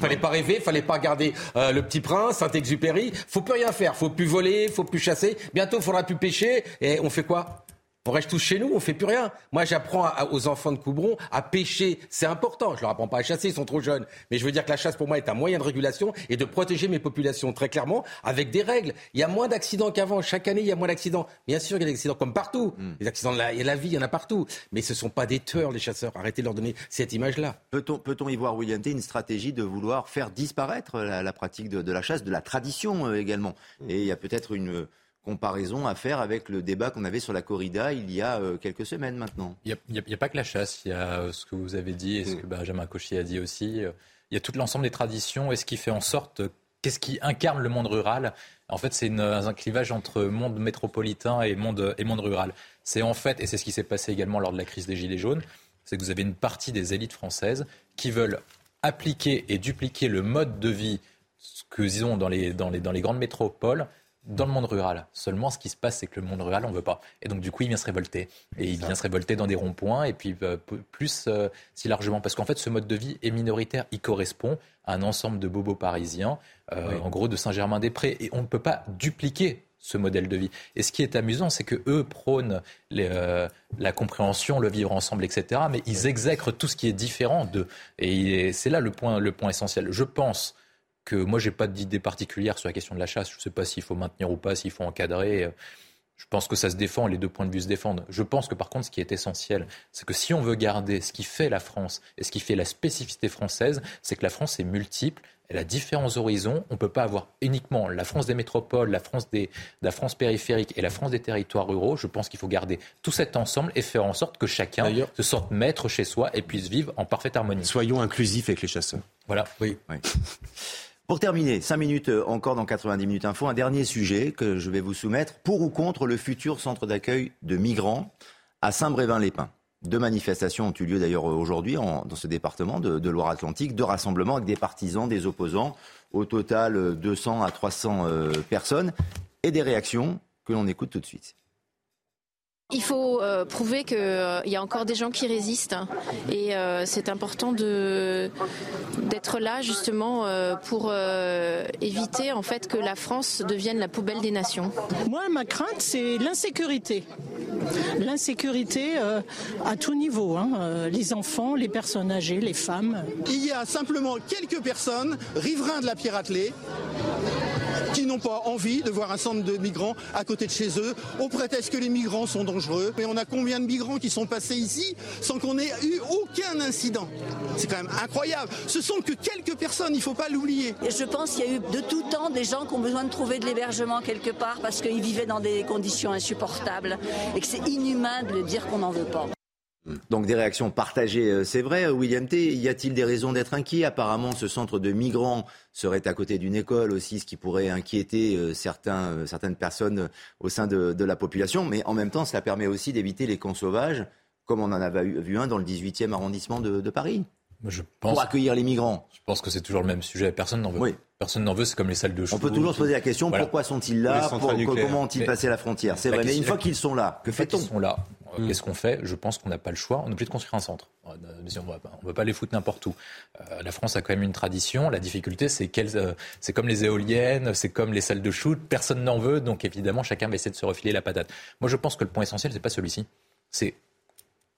Fallait pas rêver, fallait pas garder euh, le petit prince, Saint-Exupéry. Faut plus rien faire, faut plus voler, faut plus chasser. Bientôt, faudra plus pêcher. Et on fait quoi? On reste tous chez nous, on fait plus rien. Moi, j'apprends aux enfants de Coubron à pêcher. C'est important. Je leur apprends pas à chasser, ils sont trop jeunes. Mais je veux dire que la chasse, pour moi, est un moyen de régulation et de protéger mes populations très clairement avec des règles. Il y a moins d'accidents qu'avant. Chaque année, il y a moins d'accidents. Bien sûr, il y a des accidents comme partout. Hmm. Les accidents de la, il y a la vie, il y en a partout. Mais ce sont pas des tueurs, les chasseurs. Arrêtez de leur donner cette image-là. Peut-on, peut-on y voir, William T, une stratégie de vouloir faire disparaître la, pratique de, de, la chasse, de la tradition euh, également? Et il y a peut-être une comparaison à faire avec le débat qu'on avait sur la corrida il y a euh, quelques semaines maintenant. Il n'y a, pas que la chasse, il y a euh, ce que vous avez dit et ce que Benjamin Cauchy a dit aussi. Euh, il y a tout l'ensemble des traditions et ce qui fait en sorte, qu'est-ce qui incarne le monde rural En fait, c'est un clivage entre monde métropolitain et monde, et monde rural. C'est en fait, et c'est ce qui s'est passé également lors de la crise des Gilets jaunes, c'est que vous avez une partie des élites françaises qui veulent appliquer et dupliquer le mode de vie que ont dans les, dans les, dans les grandes métropoles dans le monde rural. Seulement, ce qui se passe, c'est que le monde rural, on veut pas. Et donc, du coup, il vient se révolter. Et il vient se révolter dans des ronds-points, et puis euh, plus euh, si largement. Parce qu'en fait, ce mode de vie est minoritaire. Il correspond à un ensemble de bobos parisiens, euh, en gros de Saint-Germain-des-Prés. Et on ne peut pas dupliquer ce modèle de vie. Et ce qui est amusant, c'est que eux prônent la compréhension, le vivre ensemble, etc. Mais ils exècrent tout ce qui est différent d'eux. Et c'est là le point, le point essentiel. Je pense que moi, j'ai pas d'idée particulière sur la question de la chasse. Je ne sais pas s'il faut maintenir ou pas, s'il faut encadrer. Je pense que ça se défend, les deux points de vue se défendent. Je pense que par contre, ce qui est essentiel, c'est que si on veut garder ce qui fait la France et ce qui fait la spécificité française, c'est que la France est multiple, elle a différents horizons. On ne peut pas avoir uniquement la France des métropoles, la France, des, la France périphérique et la France des territoires ruraux. Je pense qu'il faut garder tout cet ensemble et faire en sorte que chacun se sente maître chez soi et puisse vivre en parfaite harmonie. Soyons inclusifs avec les chasseurs. Voilà, oui. oui. Pour terminer, 5 minutes euh, encore dans 90 minutes info, un dernier sujet que je vais vous soumettre. Pour ou contre le futur centre d'accueil de migrants à Saint-Brévin-les-Pins? Deux manifestations ont eu lieu d'ailleurs aujourd'hui dans ce département de, Loire-Atlantique, deux rassemblements avec des partisans, des opposants, au total 200 à 300 euh, personnes, et des réactions que l'on écoute tout de suite. Il faut euh, prouver qu'il euh, y a encore des gens qui résistent et euh, c'est important de d'être là justement pour éviter en fait que la France devienne la poubelle des nations. Moi, ma crainte, c'est l'insécurité. L'insécurité à tout niveau, hein. les enfants, les personnes âgées, les femmes. Il y a simplement quelques personnes, riverains de la Piratelet, qui n'ont pas envie de voir un centre de migrants à côté de chez eux, au prétexte que les migrants sont dangereux. Mais on a combien de migrants qui sont passés ici sans qu'on ait eu aucun incident? C'est quand même incroyable. Ce sont que quelques personnes, il ne faut pas l'oublier. Et je pense qu'il y a eu de tout temps des gens qui ont besoin de trouver de l'hébergement quelque part parce qu'ils vivaient dans des conditions insupportables et que c'est inhumain de le dire qu'on n'en veut pas. Donc des réactions partagées, euh, c'est vrai. William T, y a-t-il des raisons d'être inquiet? Apparemment, ce centre de migrants serait à côté d'une école aussi, ce qui pourrait inquiéter euh, certains, euh, certaines personnes au sein de, la population. Mais en même temps, cela permet aussi d'éviter les camps sauvages, comme on en avait vu un dans le 18e arrondissement de, Paris. Je pense, pour accueillir les migrants. Je pense que c'est toujours le même sujet. Personne n'en veut. Personne n'en veut, c'est comme les salles de shoot. On peut toujours se poser la question pourquoi sont-ils là Comment ont-ils passé la frontière C'est vrai, mais une fois qu'ils sont là, que fait-on sont là. Mm. Qu'est-ce qu'on fait Je pense qu'on n'a pas le choix. On est obligé de construire un centre. On ne va pas les foutre n'importe où. Euh, la France a quand même une tradition. La difficulté, c'est qu'elle, euh, c'est comme les éoliennes, c'est comme les salles de shoot. Personne n'en veut, donc évidemment, chacun va essayer de se refiler la patate. Moi, je pense que le point essentiel, c'est pas celui-ci. C'est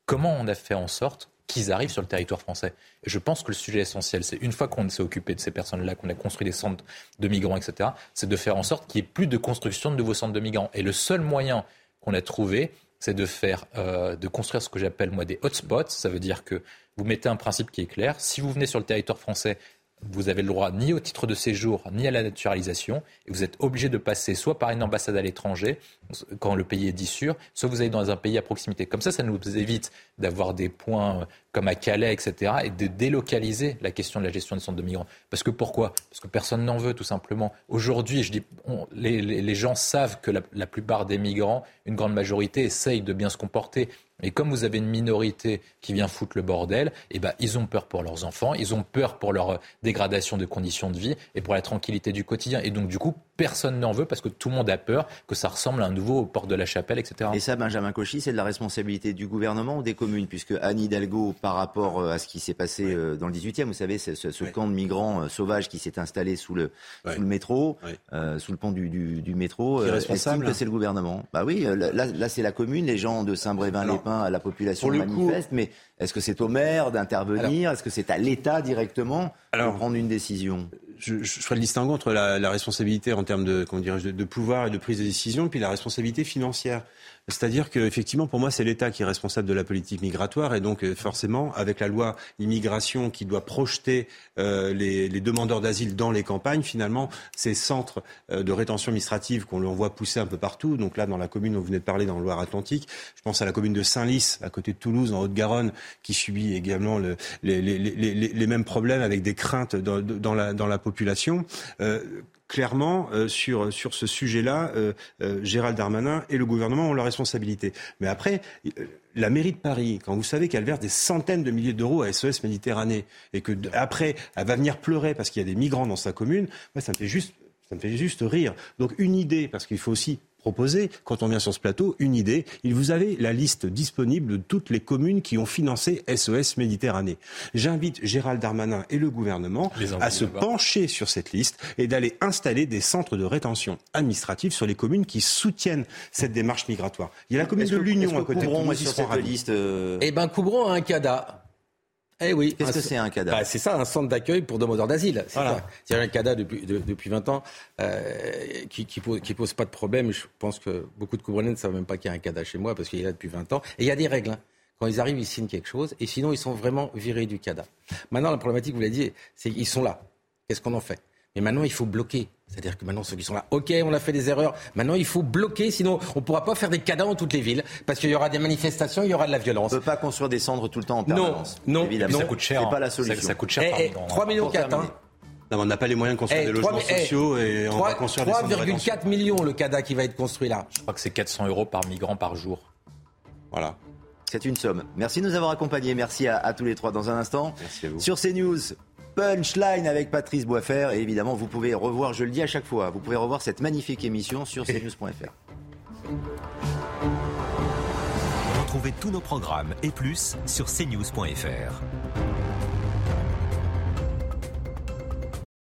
comment on a fait en sorte qu'ils arrivent sur le territoire français. Et je pense que le sujet essentiel, c'est une fois qu'on s'est occupé de ces personnes-là, qu'on a construit des centres de migrants, etc., c'est de faire en sorte qu'il n'y ait plus de construction de nouveaux centres de migrants. Et le seul moyen qu'on a trouvé, c'est de faire, euh, de construire ce que j'appelle moi des hotspots. Ça veut dire que vous mettez un principe qui est clair. Si vous venez sur le territoire français, vous avez le droit ni au titre de séjour ni à la naturalisation et vous êtes obligé de passer soit par une ambassade à l'étranger quand le pays est dit sûr, soit vous allez dans un pays à proximité. Comme ça, ça nous évite d'avoir des points comme à Calais, etc., et de délocaliser la question de la gestion des centres de migrants. Parce que pourquoi? Parce que personne n'en veut, tout simplement. Aujourd'hui, je dis, les, gens savent que la, la plupart des migrants, une grande majorité, essayent de bien se comporter. Et comme vous avez une minorité qui vient foutre le bordel, eh ben, ils ont peur pour leurs enfants, ils ont peur pour leur dégradation de conditions de vie et pour la tranquillité du quotidien. Et donc, du coup, personne n'en veut parce que tout le monde a peur que ça ressemble à un nouveau port de la chapelle, etc. Et ça, Benjamin Cauchy, c'est de la responsabilité du gouvernement ou des communes Puisque Anne Hidalgo, par rapport euh, à ce qui s'est passé euh, dans le 18e, vous savez, ce, ce camp de migrants euh, sauvages qui s'est installé sous le, sous le métro, sous le pont du, du, métro, estime que c'est le gouvernement? Bah oui, là, là c'est la commune, les gens de Saint-Brévin-les-Pins, la population manifeste, mais est-ce que c'est au maire d'intervenir? Est-ce que c'est à l'État directement de prendre une décision? Je, je, ferai le distinguo entre la, responsabilité en termes de, comment de, de, pouvoir et de prise de décision, puis la responsabilité financière. C'est-à-dire qu'effectivement, pour moi, c'est l'État qui est responsable de la politique migratoire et donc euh, forcément, avec la loi immigration qui doit projeter euh, les, demandeurs d'asile dans les campagnes, finalement, ces centres euh, de rétention administrative qu'on leur voit pousser un peu partout, donc là, dans la commune dont vous de parler, dans le Loire-Atlantique, je pense à la commune de Saint-Lys, à côté de Toulouse, en Haute-Garonne, qui subit également le, les, mêmes problèmes avec des craintes dans, la, population. Clairement, euh, sur, sur ce sujet-là, euh, euh, Gérald Darmanin et le gouvernement ont la responsabilité. Mais après, la mairie de Paris, quand vous savez qu'elle verse des centaines de milliers d'euros à SOS Méditerranée et que après elle va venir pleurer parce qu'il y a des migrants dans sa commune, moi, ça me fait juste ça me fait juste rire. Donc une idée, parce qu'il faut aussi proposer, quand on vient sur ce plateau, une idée. Il vous avez la liste disponible de toutes les communes qui ont financé SOS Méditerranée. J'invite Gérald Darmanin et le gouvernement à se pencher sur cette liste et d'aller installer des centres de rétention administrative sur les communes qui soutiennent cette démarche migratoire. Il y a la commune de l'Union à côté de sur cette liste. Euh, eh ben, couvrons un CADA. Eh oui. Qu'est-ce que c'est un CADA bah, C'est ça, un centre d'accueil pour demandeurs d'asile. C'est voilà. un CADA depuis, depuis 20 ans euh, qui, qui, pose, qui pose pas de problème. Je pense que beaucoup de Couvrenais ne savent même pas qu'il y a un CADA chez moi parce qu'il est là depuis 20 ans. Et il y a des règles. Hein. Quand ils arrivent, ils signent quelque chose et sinon, ils sont vraiment virés du CADA. Maintenant, la problématique, vous l'avez dit, c'est qu'ils sont là. Qu'est-ce qu'on en fait? Mais maintenant, il faut bloquer. C'est-à-dire que maintenant, ceux qui sont là, OK, on a fait des erreurs. Maintenant, il faut bloquer, sinon on ne pourra pas faire des cadavres dans toutes les villes, parce qu'il y aura des manifestations, il y aura de la violence. On ne peut pas construire des cendres tout le temps en permanence. Non, non, évidemment. Ça coûte cher. C'est pas la solution. Ça, coûte cher. Eh, eh, 3 millions 4, hein. Non, on n'a pas les moyens de construire eh, des logements sociaux et on va construire 3,4 millions le CADA qui va être construit là. Je crois que c'est 400 euros par migrant par jour. Voilà. C'est une somme. Merci de nous avoir accompagnés. Merci à, tous les trois dans un instant. Merci à vous. Sur CNews, Punchline avec Patrice Boisfer. Et évidemment, vous pouvez revoir, je le dis à chaque fois, vous pouvez revoir cette magnifique émission sur cnews.fr. Retrouvez tous nos programmes et plus sur cnews.fr.